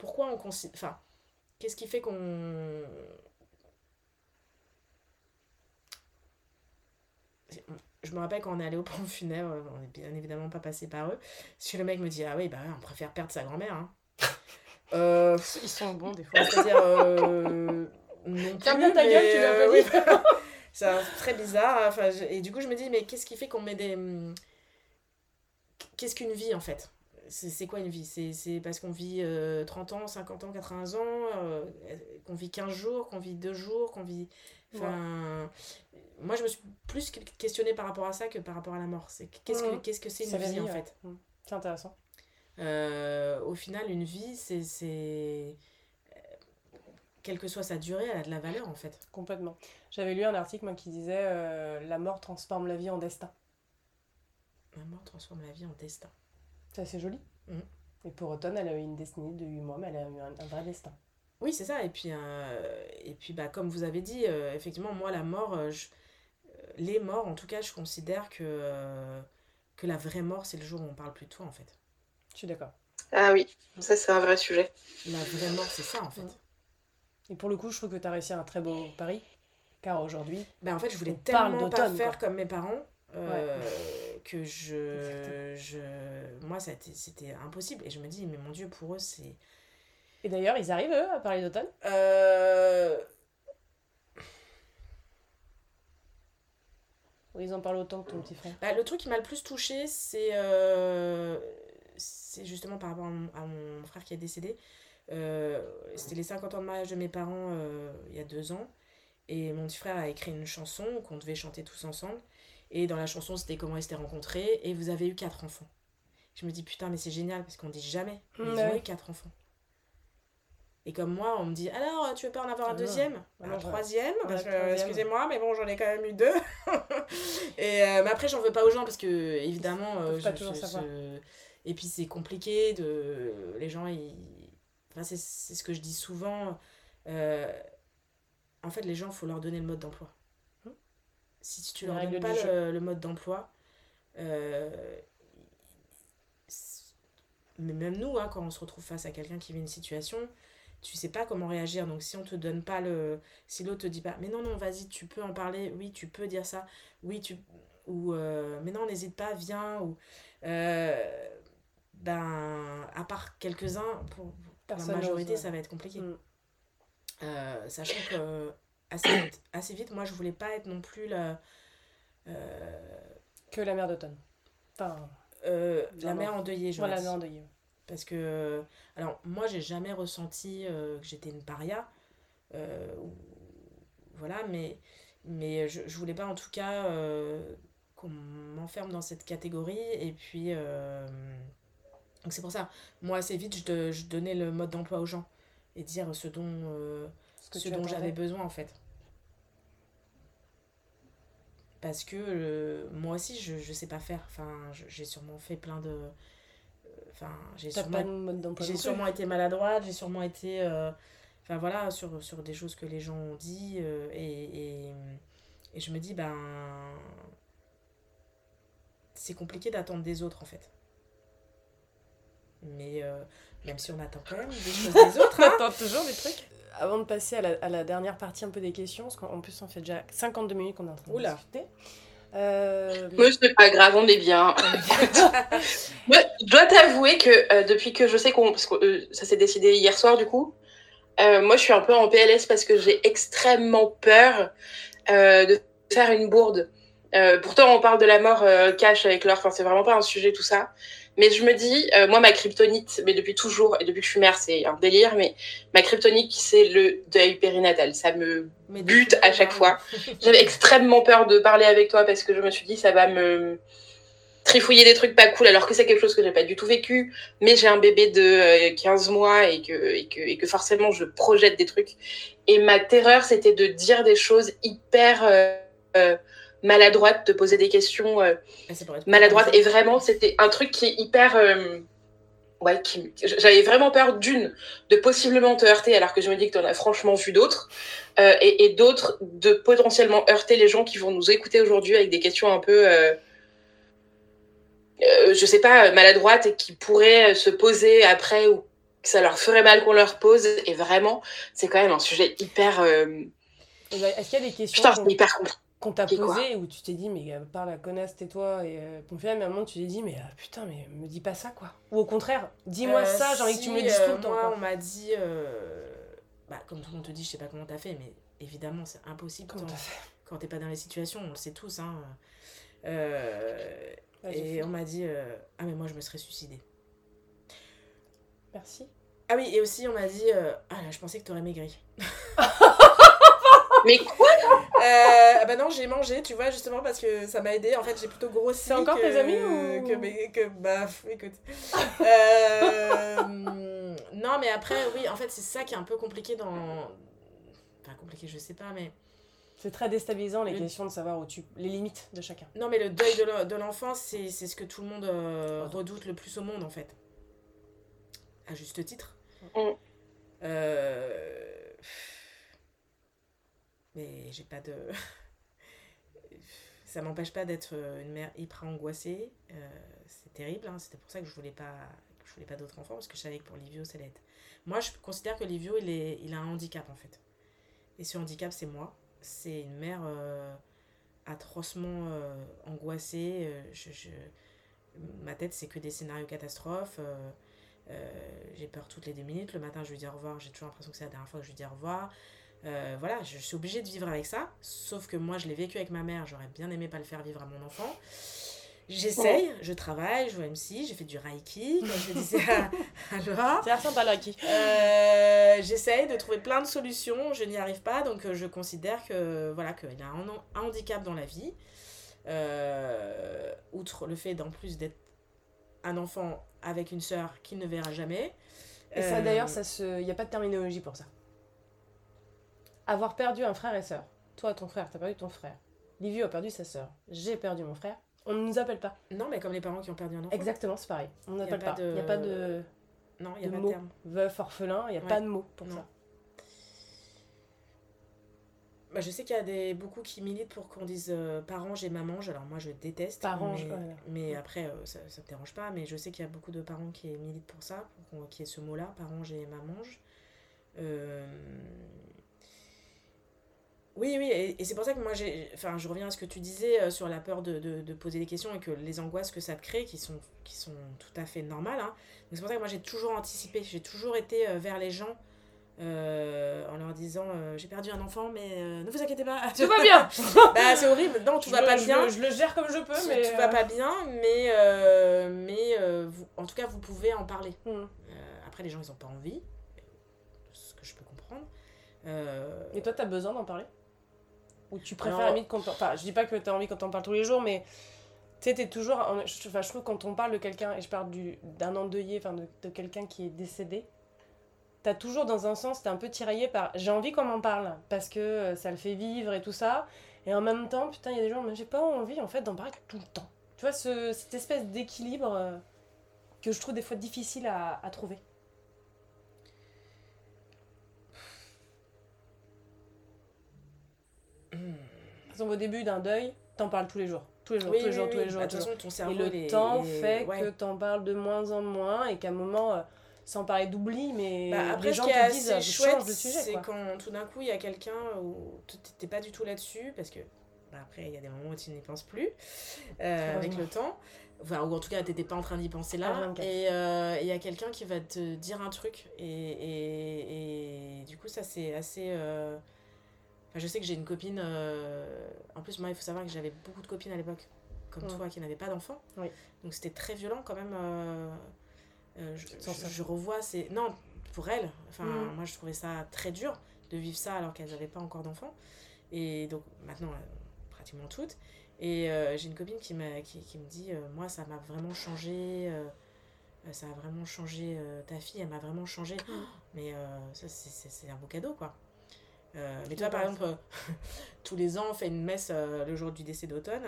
pourquoi on considère. Enfin, qu'est-ce qui fait qu'on. Je me rappelle quand on est allé au pont funèbre, on est bien évidemment pas passé par eux. Que le mec me dit Ah oui, bah on préfère perdre sa grand-mère. Hein. Euh, Ils sont bons des fois. c'est-à-dire. Euh, non plus, ta gueule, mais, tu l'as euh, oui. C'est très bizarre. Enfin, je- et du coup, je me dis Mais qu'est-ce qui fait qu'on met des. Qu'est-ce qu'une vie en fait? C'est c'est quoi une vie? C'est c'est parce qu'on vit euh, 30 ans, 50 ans, 80 ans, euh, qu'on vit 15 jours, qu'on vit 2 jours, qu'on vit. Enfin. Moi, je me suis plus questionnée par rapport à ça que par rapport à la mort. C'est qu'est-ce que Mhm. qu'est-ce que c'est une C'est la vie en ouais. fait? Mm. C'est intéressant. Euh, au final, une vie, c'est. c'est- Quelle que soit sa durée, elle a de la valeur en fait. Complètement. J'avais lu un article moi, qui disait euh, La mort transforme la vie en destin. La mort transforme la vie en destin. C'est assez joli. Mhm. Et pour Automne, elle a eu une destinée de 8 mois, mais elle a eu un, un vrai destin. Oui, c'est ça. Et puis, euh, et puis bah, comme vous avez dit, euh, effectivement, moi, la mort, euh, je- les morts, en tout cas, je considère que, euh, que la vraie mort, c'est le jour où on parle plus de toi, en fait. Je suis d'accord. Ah oui, ça c'est un vrai sujet. La vraie mort, c'est ça, en fait. Et pour le coup, je trouve que tu as réussi un très beau pari. Car aujourd'hui. Ben, en fait, je voulais tellement pas faire comme mes parents. que je, je moi c'était impossible et je me dis mais mon dieu pour eux c'est et d'ailleurs ils arrivent eux à parler d'automne? Euh... ils en parlent autant que ton petit frère? Bah, Le truc qui m'a le plus touché, c'est euh, c'est justement par rapport à mon, frère qui est décédé. Euh, c'était les 50 ans de mariage de mes parents euh, il y a deux ans. Et mon petit frère a écrit une chanson qu'on devait chanter tous ensemble. Et dans la chanson, c'était comment ils s'étaient rencontrés. Et vous avez eu quatre enfants. Je me dis, putain, mais c'est génial parce qu'on dit jamais. Ils ont eu quatre enfants. Et comme moi, on me dit alors, tu veux pas en avoir un ah deuxième? Un troisième Parce que, excusez-moi, mais bon, j'en ai quand même eu deux. et, euh, mais après, j'en veux pas aux gens parce que, évidemment, euh, je, et puis c'est compliqué de. Les gens, ils. Enfin, c'est ce que je dis souvent. Euh, en fait, les gens, il faut leur donner le mode d'emploi. Hum. Si tu leur donnes pas le, le, mode d'emploi, mais même nous, hein, quand on se retrouve face à quelqu'un qui vit une situation, tu sais pas comment réagir. Donc si on te donne pas le... Si l'autre te dit pas, mais non, non, vas-y, tu peux en parler, oui, tu peux dire ça, oui, tu... Ou, euh, mais non, n'hésite pas, viens, ou... Euh, ben, à part quelques-uns, pour, la majorité, ça va être compliqué. Mm. Euh, sachant que assez vite, assez vite, moi, je voulais pas être non plus la... Que la mère d'automne. Enfin... la mère endeuillée, je vois. la mère endeuillée. Parce que, alors moi, j'ai jamais ressenti euh, que j'étais une paria. Euh, voilà, mais, mais je, je voulais pas en tout cas euh, qu'on m'enferme dans cette catégorie. Et puis, donc c'est pour ça, moi, assez vite, je, je donnais le mode d'emploi aux gens et dire ce dont, ce, dont j'avais besoin en fait. Parce que moi aussi, je ne sais pas faire. Enfin, j'ai sûrement fait plein de Enfin, j'ai sûrement, j'ai sûrement été maladroite, j'ai sûrement été. Euh, enfin voilà, sur, sur des choses que les gens ont dit. Euh, et, et, et, je me dis, ben. C'est compliqué d'attendre des autres en fait. Mais euh, même si on attend quand même des choses des autres. Hein. on attend toujours des trucs? Avant de passer à la, à la, dernière partie un peu des questions, parce qu'en plus on fait déjà 52 minutes qu'on est en train de Oula. discuter. Euh... Moi, c'est pas grave, on est bien. Moi, je dois t'avouer que euh, depuis que je sais qu'on. Parce que euh, ça s'est décidé hier soir, du coup. Euh, moi, je suis un peu en PLS parce que j'ai extrêmement peur de faire une bourde. pourtant, on parle de la mort cash avec l'or. Enfin, c'est vraiment pas un sujet, tout ça. Mais je me dis, euh, moi, ma kryptonite, mais depuis toujours, et depuis que je suis mère, c'est un délire, mais ma kryptonite, c'est le deuil périnatal. Ça me bute à chaque fois. J'avais extrêmement peur de parler avec toi parce que je me suis dit, ça va me trifouiller des trucs pas cool, alors que c'est quelque chose que j'ai pas du tout vécu. Mais j'ai un bébé de 15 euh, mois et que, et, que, et que forcément, je projette des trucs. Et ma terreur, c'était de dire des choses hyper. Euh, maladroite, de poser des questions euh, ah, maladroites. Et vraiment, c'était un truc qui est hyper. Euh, ouais, qui... j'avais vraiment peur d'une, de possiblement te heurter, alors que je me dis que tu en as franchement vu d'autres, euh, et, et d'autres, de potentiellement heurter les gens qui vont nous écouter aujourd'hui avec des questions un peu. je sais pas, maladroites et qui pourraient se poser après ou que ça leur ferait mal qu'on leur pose. Et vraiment, c'est quand même un sujet hyper. Eh ben, est-ce qu'il y a des questions Putain, c'est hyper compliqué qu'on t'a posé où tu t'es dit mais euh, par la connasse tais-toi et euh, pour mais à un moment tu t'es dit mais euh, putain mais me dis pas ça quoi. Ou au contraire dis-moi euh, ça j'ai envie que tu me le dises tout le temps moi on m'a dit bah comme tout le monde te dit je sais pas comment t'as fait mais évidemment c'est impossible quand, quand t'es pas dans les situations on le sait tous hein. Et on m'a dit ah mais moi je me serais suicidée. Merci. Ah oui et aussi on m'a dit ah là je pensais que t'aurais maigri Mais quoi euh, Bah non, j'ai mangé, tu vois, justement parce que ça m'a aidé. En fait, j'ai plutôt grossi. C'est encore tes amis ou que, mais, que bah, écoute. euh, non, mais après, oui, en fait, c'est ça qui est un peu compliqué dans. Enfin, compliqué, je sais pas, mais. C'est très déstabilisant les questions de savoir où tu... les limites de chacun. Non, mais le deuil de l'enfance, c'est ce que tout le monde euh, redoute le plus au monde, en fait. À juste titre. Mm. Euh mais j'ai pas de. ça m'empêche pas d'être euh, une mère hyper angoissée. Euh, c'est terrible, hein. c'était pour ça que je voulais pas, je voulais pas d'autres enfants, parce que je savais que pour Livio, ça allait. Moi, je considère que Livio, il, est, il a un handicap en fait. Et ce handicap, c'est moi. c'est une mère euh, atrocement angoissée. je, Ma tête, c'est que des scénarios catastrophes. j'ai peur toutes les deux minutes. Le matin, je lui dis au revoir. J'ai toujours l'impression que c'est la dernière fois que je lui dis au revoir. Euh, voilà, je, suis obligée de vivre avec ça. Sauf que moi, je l'ai vécu avec ma mère. J'aurais bien aimé pas le faire vivre à mon enfant. J'essaye, je travaille, je joue au MC, j'ai fait du Reiki, comme je disais à. C'est sympa le Reiki. Euh, J'essaye de trouver plein de solutions, je n'y arrive pas, donc euh, je considère que voilà qu'il a un, han- un handicap dans la vie. Euh, outre le fait d'en plus d'être un enfant avec une sœur qu'il ne verra jamais. Et ça d'ailleurs, il n'y a pas de terminologie pour ça. Avoir perdu un frère et sœur. Toi, ton frère, t'as perdu ton frère. Livio a perdu sa sœur. J'ai perdu mon frère. On ne nous appelle pas. Non, mais comme les parents qui ont perdu un enfant. Exactement, c'est pareil. On n'appelle pas de- Il n'y a pas de, Non, il n'y a de pas de terme. Veuf, orphelin, il n'y a Ouais. pas de mots pour Non. ça. Bah, je sais qu'il y a des, beaucoup qui militent pour qu'on dise euh, parents, j'ai mamange. Alors moi, je déteste. Parange, mais, ouais. mais après, euh, ça ne me dérange pas. Mais je sais qu'il y a beaucoup de parents qui militent pour ça, pour qu'il y ait ce mot-là, parents, j'ai mamange. Euh, Oui, oui, et, et c'est pour ça que moi, j'ai, enfin, je reviens à ce que tu disais euh, sur la peur de, de, de poser des questions et que les angoisses que ça te crée, qui sont, qui sont tout à fait normales. Hein. C'est pour ça que moi, j'ai toujours anticipé, j'ai toujours été euh, vers les gens euh, en leur disant euh, j'ai perdu un enfant, mais euh, ne vous inquiétez pas. Tout va bien bah, c'est horrible, non, tout Je va le- pas bien. Je le gère comme je peux, Tout- mais. tout va pas bien, mais, mais vous- en tout cas, vous pouvez en parler. Euh, après, les gens, ils ont pas envie, ce que je peux comprendre. Et toi, t'as besoin d'en parler? Ou tu préfères la limite t'en... Enfin, je dis pas que t'as envie qu'on t'en parle tous les jours, mais tu sais, t'es toujours... en- enfin, je trouve quand on parle de quelqu'un, et je parle du, d'un endeuillé, enfin de, de quelqu'un qui est décédé, t'as toujours dans un sens, t'es un peu tiraillé par j'ai envie qu'on m'en parle, parce que euh, ça le fait vivre et tout ça, et en même temps, putain, il y a des gens, mais j'ai pas envie en fait d'en parler tout le temps. Tu vois, ce- cette espèce d'équilibre euh, que je trouve des fois difficile à, à trouver. hmm. Par exemple, au début d'un deuil, t'en parles tous les jours. Tous les jours, Oui, tous les jours, oui. tous les Bah, jours. De tous les toute jours. façon, ton cerveau. Et le temps fait ouais. que t'en parles de moins en moins et qu'à un moment, euh, sans parler d'oubli, mais Bah, après, les ce gens qui est te disent, assez euh, chouette, change de sujet. c'est quand tout d'un coup il y a quelqu'un où t'es pas du tout là-dessus, parce que bah, après il y a des moments où tu n'y penses plus euh, avec le temps. Enfin, ou en tout cas, t'étais pas en train d'y penser là. H24. Et euh, il y a quelqu'un qui va te dire un truc. Et, et, et du coup, ça c'est assez. euh, Enfin, je sais que j'ai une copine. euh, En plus, moi, il faut savoir que j'avais beaucoup de copines à l'époque, comme Mm. toi, qui n'avaient pas d'enfants. Oui. Donc c'était très violent quand même. euh, euh, je, revois ces. Non, pour elles. Enfin, Mm. moi, je trouvais ça très dur de vivre ça alors qu'elles n'avaient pas encore d'enfants. Et donc maintenant, euh, pratiquement toutes. Et euh, j'ai une copine qui, qui, qui me dit euh, Moi, ça m'a vraiment changé. ça a vraiment changé euh, ta fille, elle m'a vraiment changé. Mais euh, ça, c'est un beau cadeau, quoi. Euh, mais tu vois, par exemple, euh, tous les ans, on fait une messe euh, le jour du décès d'automne.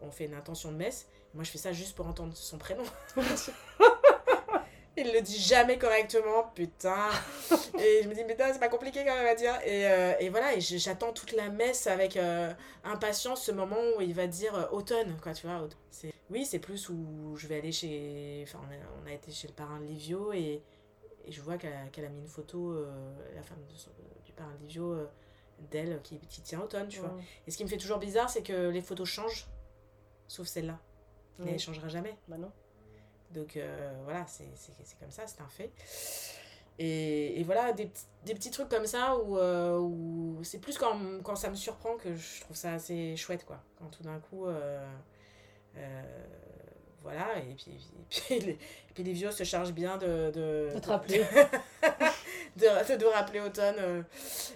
On fait une intention de messe. Moi, je fais ça juste pour entendre son prénom. Il le dit jamais correctement, putain. Et je me dis, putain, c'est pas compliqué quand même à dire. Et, euh, et voilà, et j'attends toute la messe avec euh, impatience ce moment où il va dire euh, automne, quoi, tu vois. C'est... Oui, c'est plus où je vais aller chez. Enfin, on a, on a été chez le parrain de Livio et, et je vois qu'elle a, a mis une photo, la femme de son- parrain de Livio, euh, d'elle qui, qui tient automne, tu vois. Ouais. Et ce qui me fait toujours bizarre, c'est que les photos changent, sauf celle-là. Mais Oui. elle changera jamais. Bah non. Donc euh, voilà, c'est comme ça, c'est un fait. Et, et voilà, des, petits- des petits trucs comme ça où, euh, où c'est plus quand, quand ça me surprend que je trouve ça assez chouette, quoi. Quand tout d'un coup, euh, voilà, et puis, et puis, les, et puis les vieux se chargent bien de... De, De te rappeler. De, de rappeler automne euh,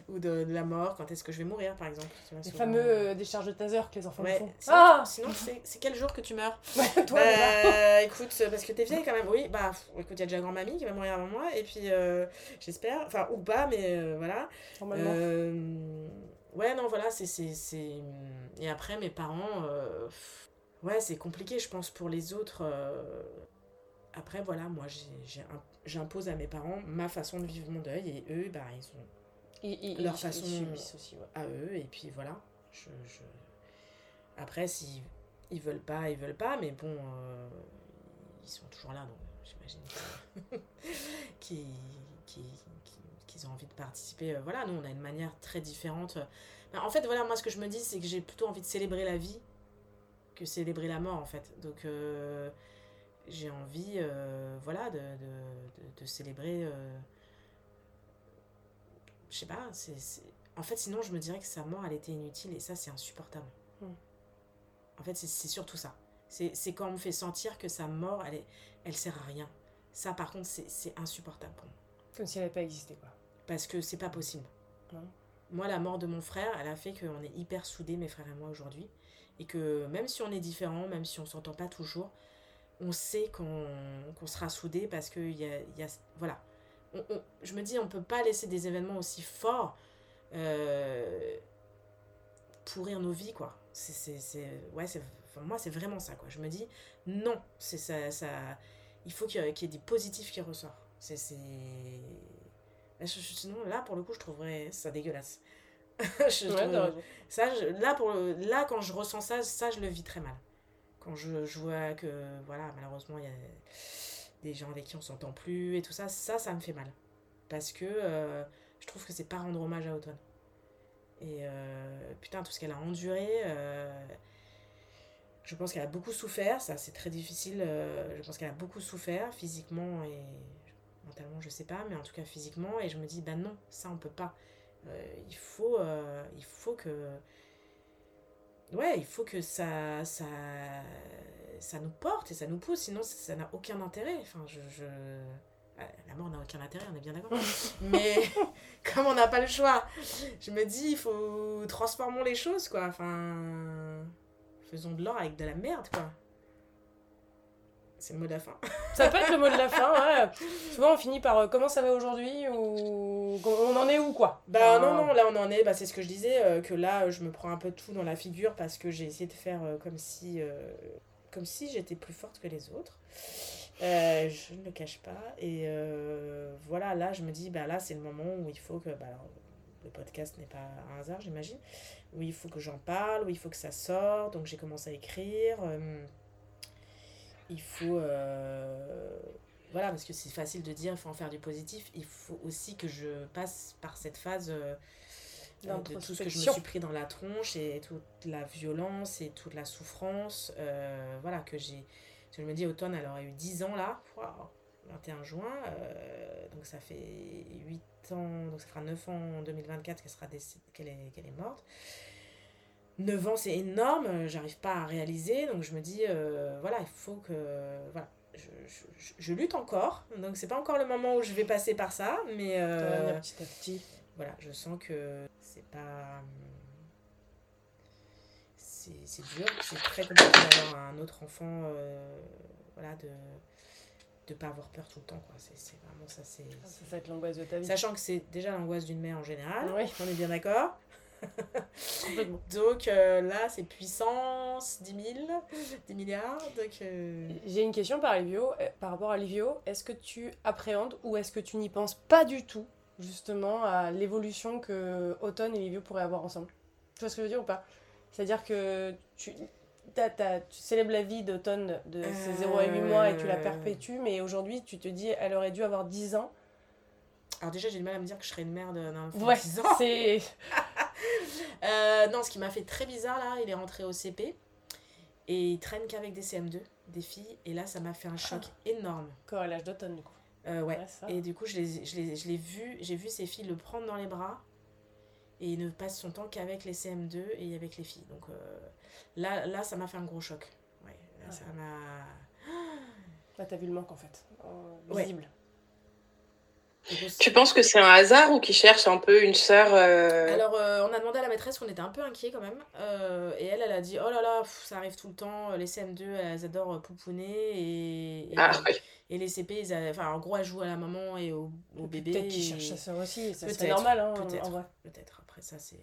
ou de, de la mort, quand est-ce que je vais mourir, par exemple. Les souvent. fameux euh, décharges de taser que les enfants Ouais, font. sinon, Ah sinon c'est quel jour que tu meurs Toi, déjà. bah, écoute, parce que t'es vieille quand même. Oui, bah, écoute, il y a déjà grand-mamie qui va mourir avant moi, et puis euh, j'espère, enfin, ou pas, mais euh, voilà. Normalement. Euh, ouais, non, voilà, c'est. c'est- Et après, mes parents, euh, ouais, c'est compliqué, je pense, pour les autres. euh, Après, voilà, moi, j'ai- j'ai un- j'impose à mes parents ma façon de vivre mon deuil, et eux, bah, ils ont Ils- ils- leur ils- façon- aussi, ouais. à eux et puis voilà je, je... après s'ils ils veulent pas ils veulent pas mais bon euh, ils sont toujours là donc j'imagine qu'ils ont envie de participer. Euh, voilà, nous, on a une manière très différente. Ben, en fait, voilà, moi, ce que je me dis, c'est que j'ai plutôt envie de célébrer la vie que célébrer la mort, en fait. Donc, euh, j'ai envie, voilà, de, de, de, célébrer. je sais pas, c'est. En fait, sinon, je me dirais que sa mort, elle était inutile et ça, c'est insupportable. Hmm. En fait, c'est surtout ça. C'est quand on me fait sentir que sa mort, elle, est, elle sert à rien. Ça, par contre, c'est insupportable pour moi. Comme si elle n'avait pas existé, quoi. Parce que c'est pas possible. Moi, la mort de mon frère, elle a fait qu'on est hyper soudés, mes frères et moi, aujourd'hui. Et que même si on est différents, même si on s'entend pas toujours, on sait qu'on sera soudés parce que y a, y a, voilà. je me dis, on peut pas laisser des événements aussi forts euh, pourrir nos vies, quoi. C'est, ouais, c'est moi, c'est vraiment ça, quoi. Je me dis, non, c'est ça, ça, il faut qu'il y, ait des positifs qui ressortent. C'est, Sinon, là, pour le coup, je trouverais ça dégueulasse. je ça, là, pour là, quand je ressens ça, ça, je le vis très mal. Quand je, vois que, voilà, malheureusement, il y a des gens avec qui on s'entend plus et tout ça, ça, ça me fait mal. Parce que euh, je trouve que c'est pas rendre hommage à Automne. Et euh, putain, tout ce qu'elle a enduré, euh, je pense qu'elle a beaucoup souffert, ça c'est très difficile. Je pense qu'elle a beaucoup souffert physiquement et mentalement, je sais pas, mais en tout cas physiquement. Et je me dis, ben non, ça on peut pas. Il, faut, il faut que. Ouais, il faut que ça, ça, ça nous porte et ça nous pousse, sinon ça n'a aucun intérêt. Enfin, je. je... La mort n'a aucun intérêt, on est bien d'accord. Mais comme on n'a pas le choix, je me dis, il faut transformer les choses, quoi. Enfin faisons de l'or avec de la merde, quoi. C'est le mot de la fin. ça peut être le mot de la fin, ouais. Souvent, on finit par euh, comment ça va aujourd'hui ou on en est où, quoi? Bah non, non, là on en est, bah, c'est ce que je disais, euh, que là je me prends un peu tout dans la figure parce que j'ai essayé de faire euh, comme si, comme si j'étais plus forte que les autres. je ne le cache pas. Et voilà, là je me dis, bah là c'est le moment où il faut que. Bah, le podcast n'est pas un hasard, j'imagine, où il faut que j'en parle, où il faut que ça sorte. Donc j'ai commencé à écrire. Euh, il faut. Euh, voilà, parce que c'est facile de dire, il faut en faire du positif. Il faut aussi que je passe par cette phase euh, de tout ce que je me suis pris dans la tronche et toute la violence et toute la souffrance. voilà, que j'ai. Je me dis, automne, elle aurait eu 10 ans là. 21 juin, donc ça fait 8 ans, donc ça fera 9 ans en 2024 qu'elle sera qu'elle est, qu'elle est morte. 9 ans, c'est énorme, j'arrive pas à réaliser, donc je me dis, euh, voilà, il faut que. Voilà, je, je, je, lutte encore, donc c'est pas encore le moment où je vais passer par ça, mais. Euh, petit à petit. Voilà, je sens que c'est pas. C'est dur, c'est très compliqué d'avoir un autre enfant, euh, voilà, de de pas avoir peur tout le temps quoi c'est vraiment ça c'est ça va être l'angoisse de ta vie sachant que c'est déjà l'angoisse d'une mère en général oui. on est bien d'accord. donc euh, là c'est puissance 10 000 10 milliards donc euh, j'ai une question par Livio euh, par rapport à Livio. Est-ce que tu appréhendes ou est-ce que tu n'y penses pas du tout justement à l'évolution que Automne et Livio pourraient avoir ensemble? Tu vois ce que je veux dire ou pas? C'est à dire que tu tu célèbres la vie d'automne de ses 0 à 8 mois et tu la perpétues, mais aujourd'hui, tu te dis, elle aurait dû avoir 10 ans. Alors déjà, j'ai du mal à me dire que je serais une mère d'un ouais, de 10 ans. c'est... euh, non, ce qui m'a fait très bizarre, là, il est rentré au CP et il traîne qu'avec des CM2, des filles, et là, ça m'a fait un choc ah. énorme. Quand à l'âge d'automne, du coup. Euh, ouais. et du coup, je l'ai je l'ai vu, j'ai vu ces filles le prendre dans les bras et il ne passe son temps qu'avec les CM2 et avec les filles. Donc euh, là, là, ça m'a fait un gros choc. Ouais, là, ça m'a. Là, t'as vu le manque en fait, visible. Tu penses que c'est un hasard ou qu'il cherche un peu une sœur euh, Alors, euh, on a demandé à la maîtresse qu'on était un peu inquiet quand même. et elle, elle a dit Oh là là, ça arrive tout le temps. Les CM2, elles adorent pouponner. Et, ah, et les CP, ils enfin, en gros, elles jouent à la maman et au, au bébé. Peut-être qu'ils cherchent sa sœur aussi. C'est normal, hein, peut-être. Peut-être ça, c'est.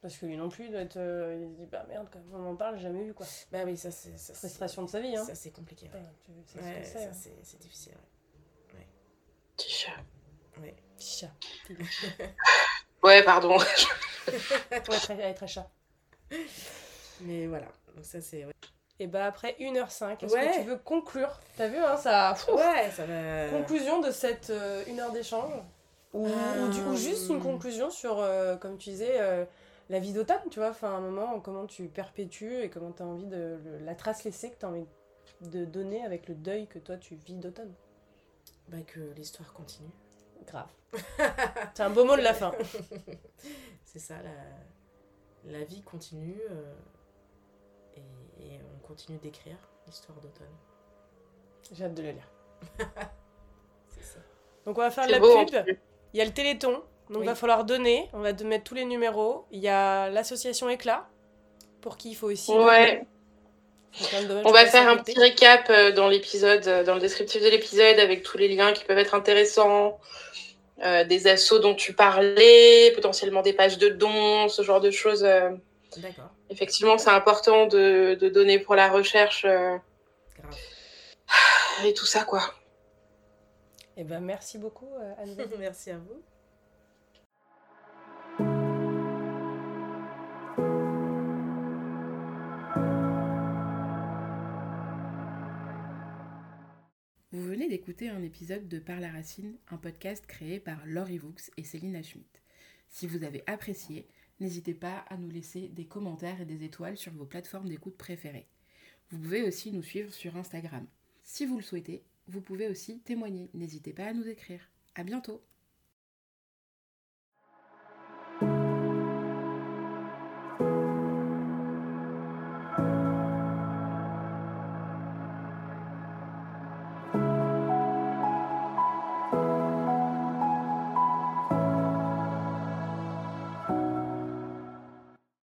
Parce que lui non plus, doit être, euh, il se dit bah merde, quand on en parle, jamais vu quoi. Bah oui, ça c'est. Frustration de sa vie, hein. Ça c'est compliqué. Ouais. ouais, ça hein. c'est difficile. Ouais. Ouais. Petit chat. Ouais. Petit chat. ouais, pardon. ouais, très, elle est très chat. Mais voilà, donc ça c'est. Et bah après 1h05, est-ce que tu veux conclure? T'as vu, hein, ça. ouais, ça va. Conclusion de cette 1 euh, heure d'échange? Ou, ou du- ou juste une Euh. conclusion sur, euh, comme tu disais, euh, la vie d'automne, tu vois, enfin, un moment, comment tu perpétues et comment tu as envie de. le- la trace laissée que tu as envie de donner avec le deuil que toi tu vis d'automne? Bah, que l'histoire continue. Grave. C'est un beau mot de la fin. C'est ça, la, la vie continue euh, et, et on continue d'écrire l'histoire d'automne. J'ai hâte de le lire. C'est ça. Donc on va faire de la beau. pub. Il y a le Téléthon, donc Oui. va falloir donner. On va mettre tous les numéros. Il y a l'association Éclat, pour qui il faut aussi. Ouais. On va faire un petit récap euh, dans l'épisode, euh, dans le descriptif de l'épisode, avec tous les liens qui peuvent être intéressants, euh, des assos dont tu parlais, potentiellement des pages de dons, ce genre de choses. euh. D'accord, Effectivement, c'est important de, de donner pour la recherche euh, grave. et tout ça, quoi. Eh ben, merci beaucoup, Anne. Merci à vous. D'écouter un épisode de Par la Racine, un podcast créé par Laurie Vaux et Céline Schmidt. Si vous avez apprécié, n'hésitez pas à nous laisser des commentaires et des étoiles sur vos plateformes d'écoute préférées. Vous pouvez aussi nous suivre sur Instagram. Si vous le souhaitez, vous pouvez aussi témoigner. N'hésitez pas à nous écrire. À bientôt!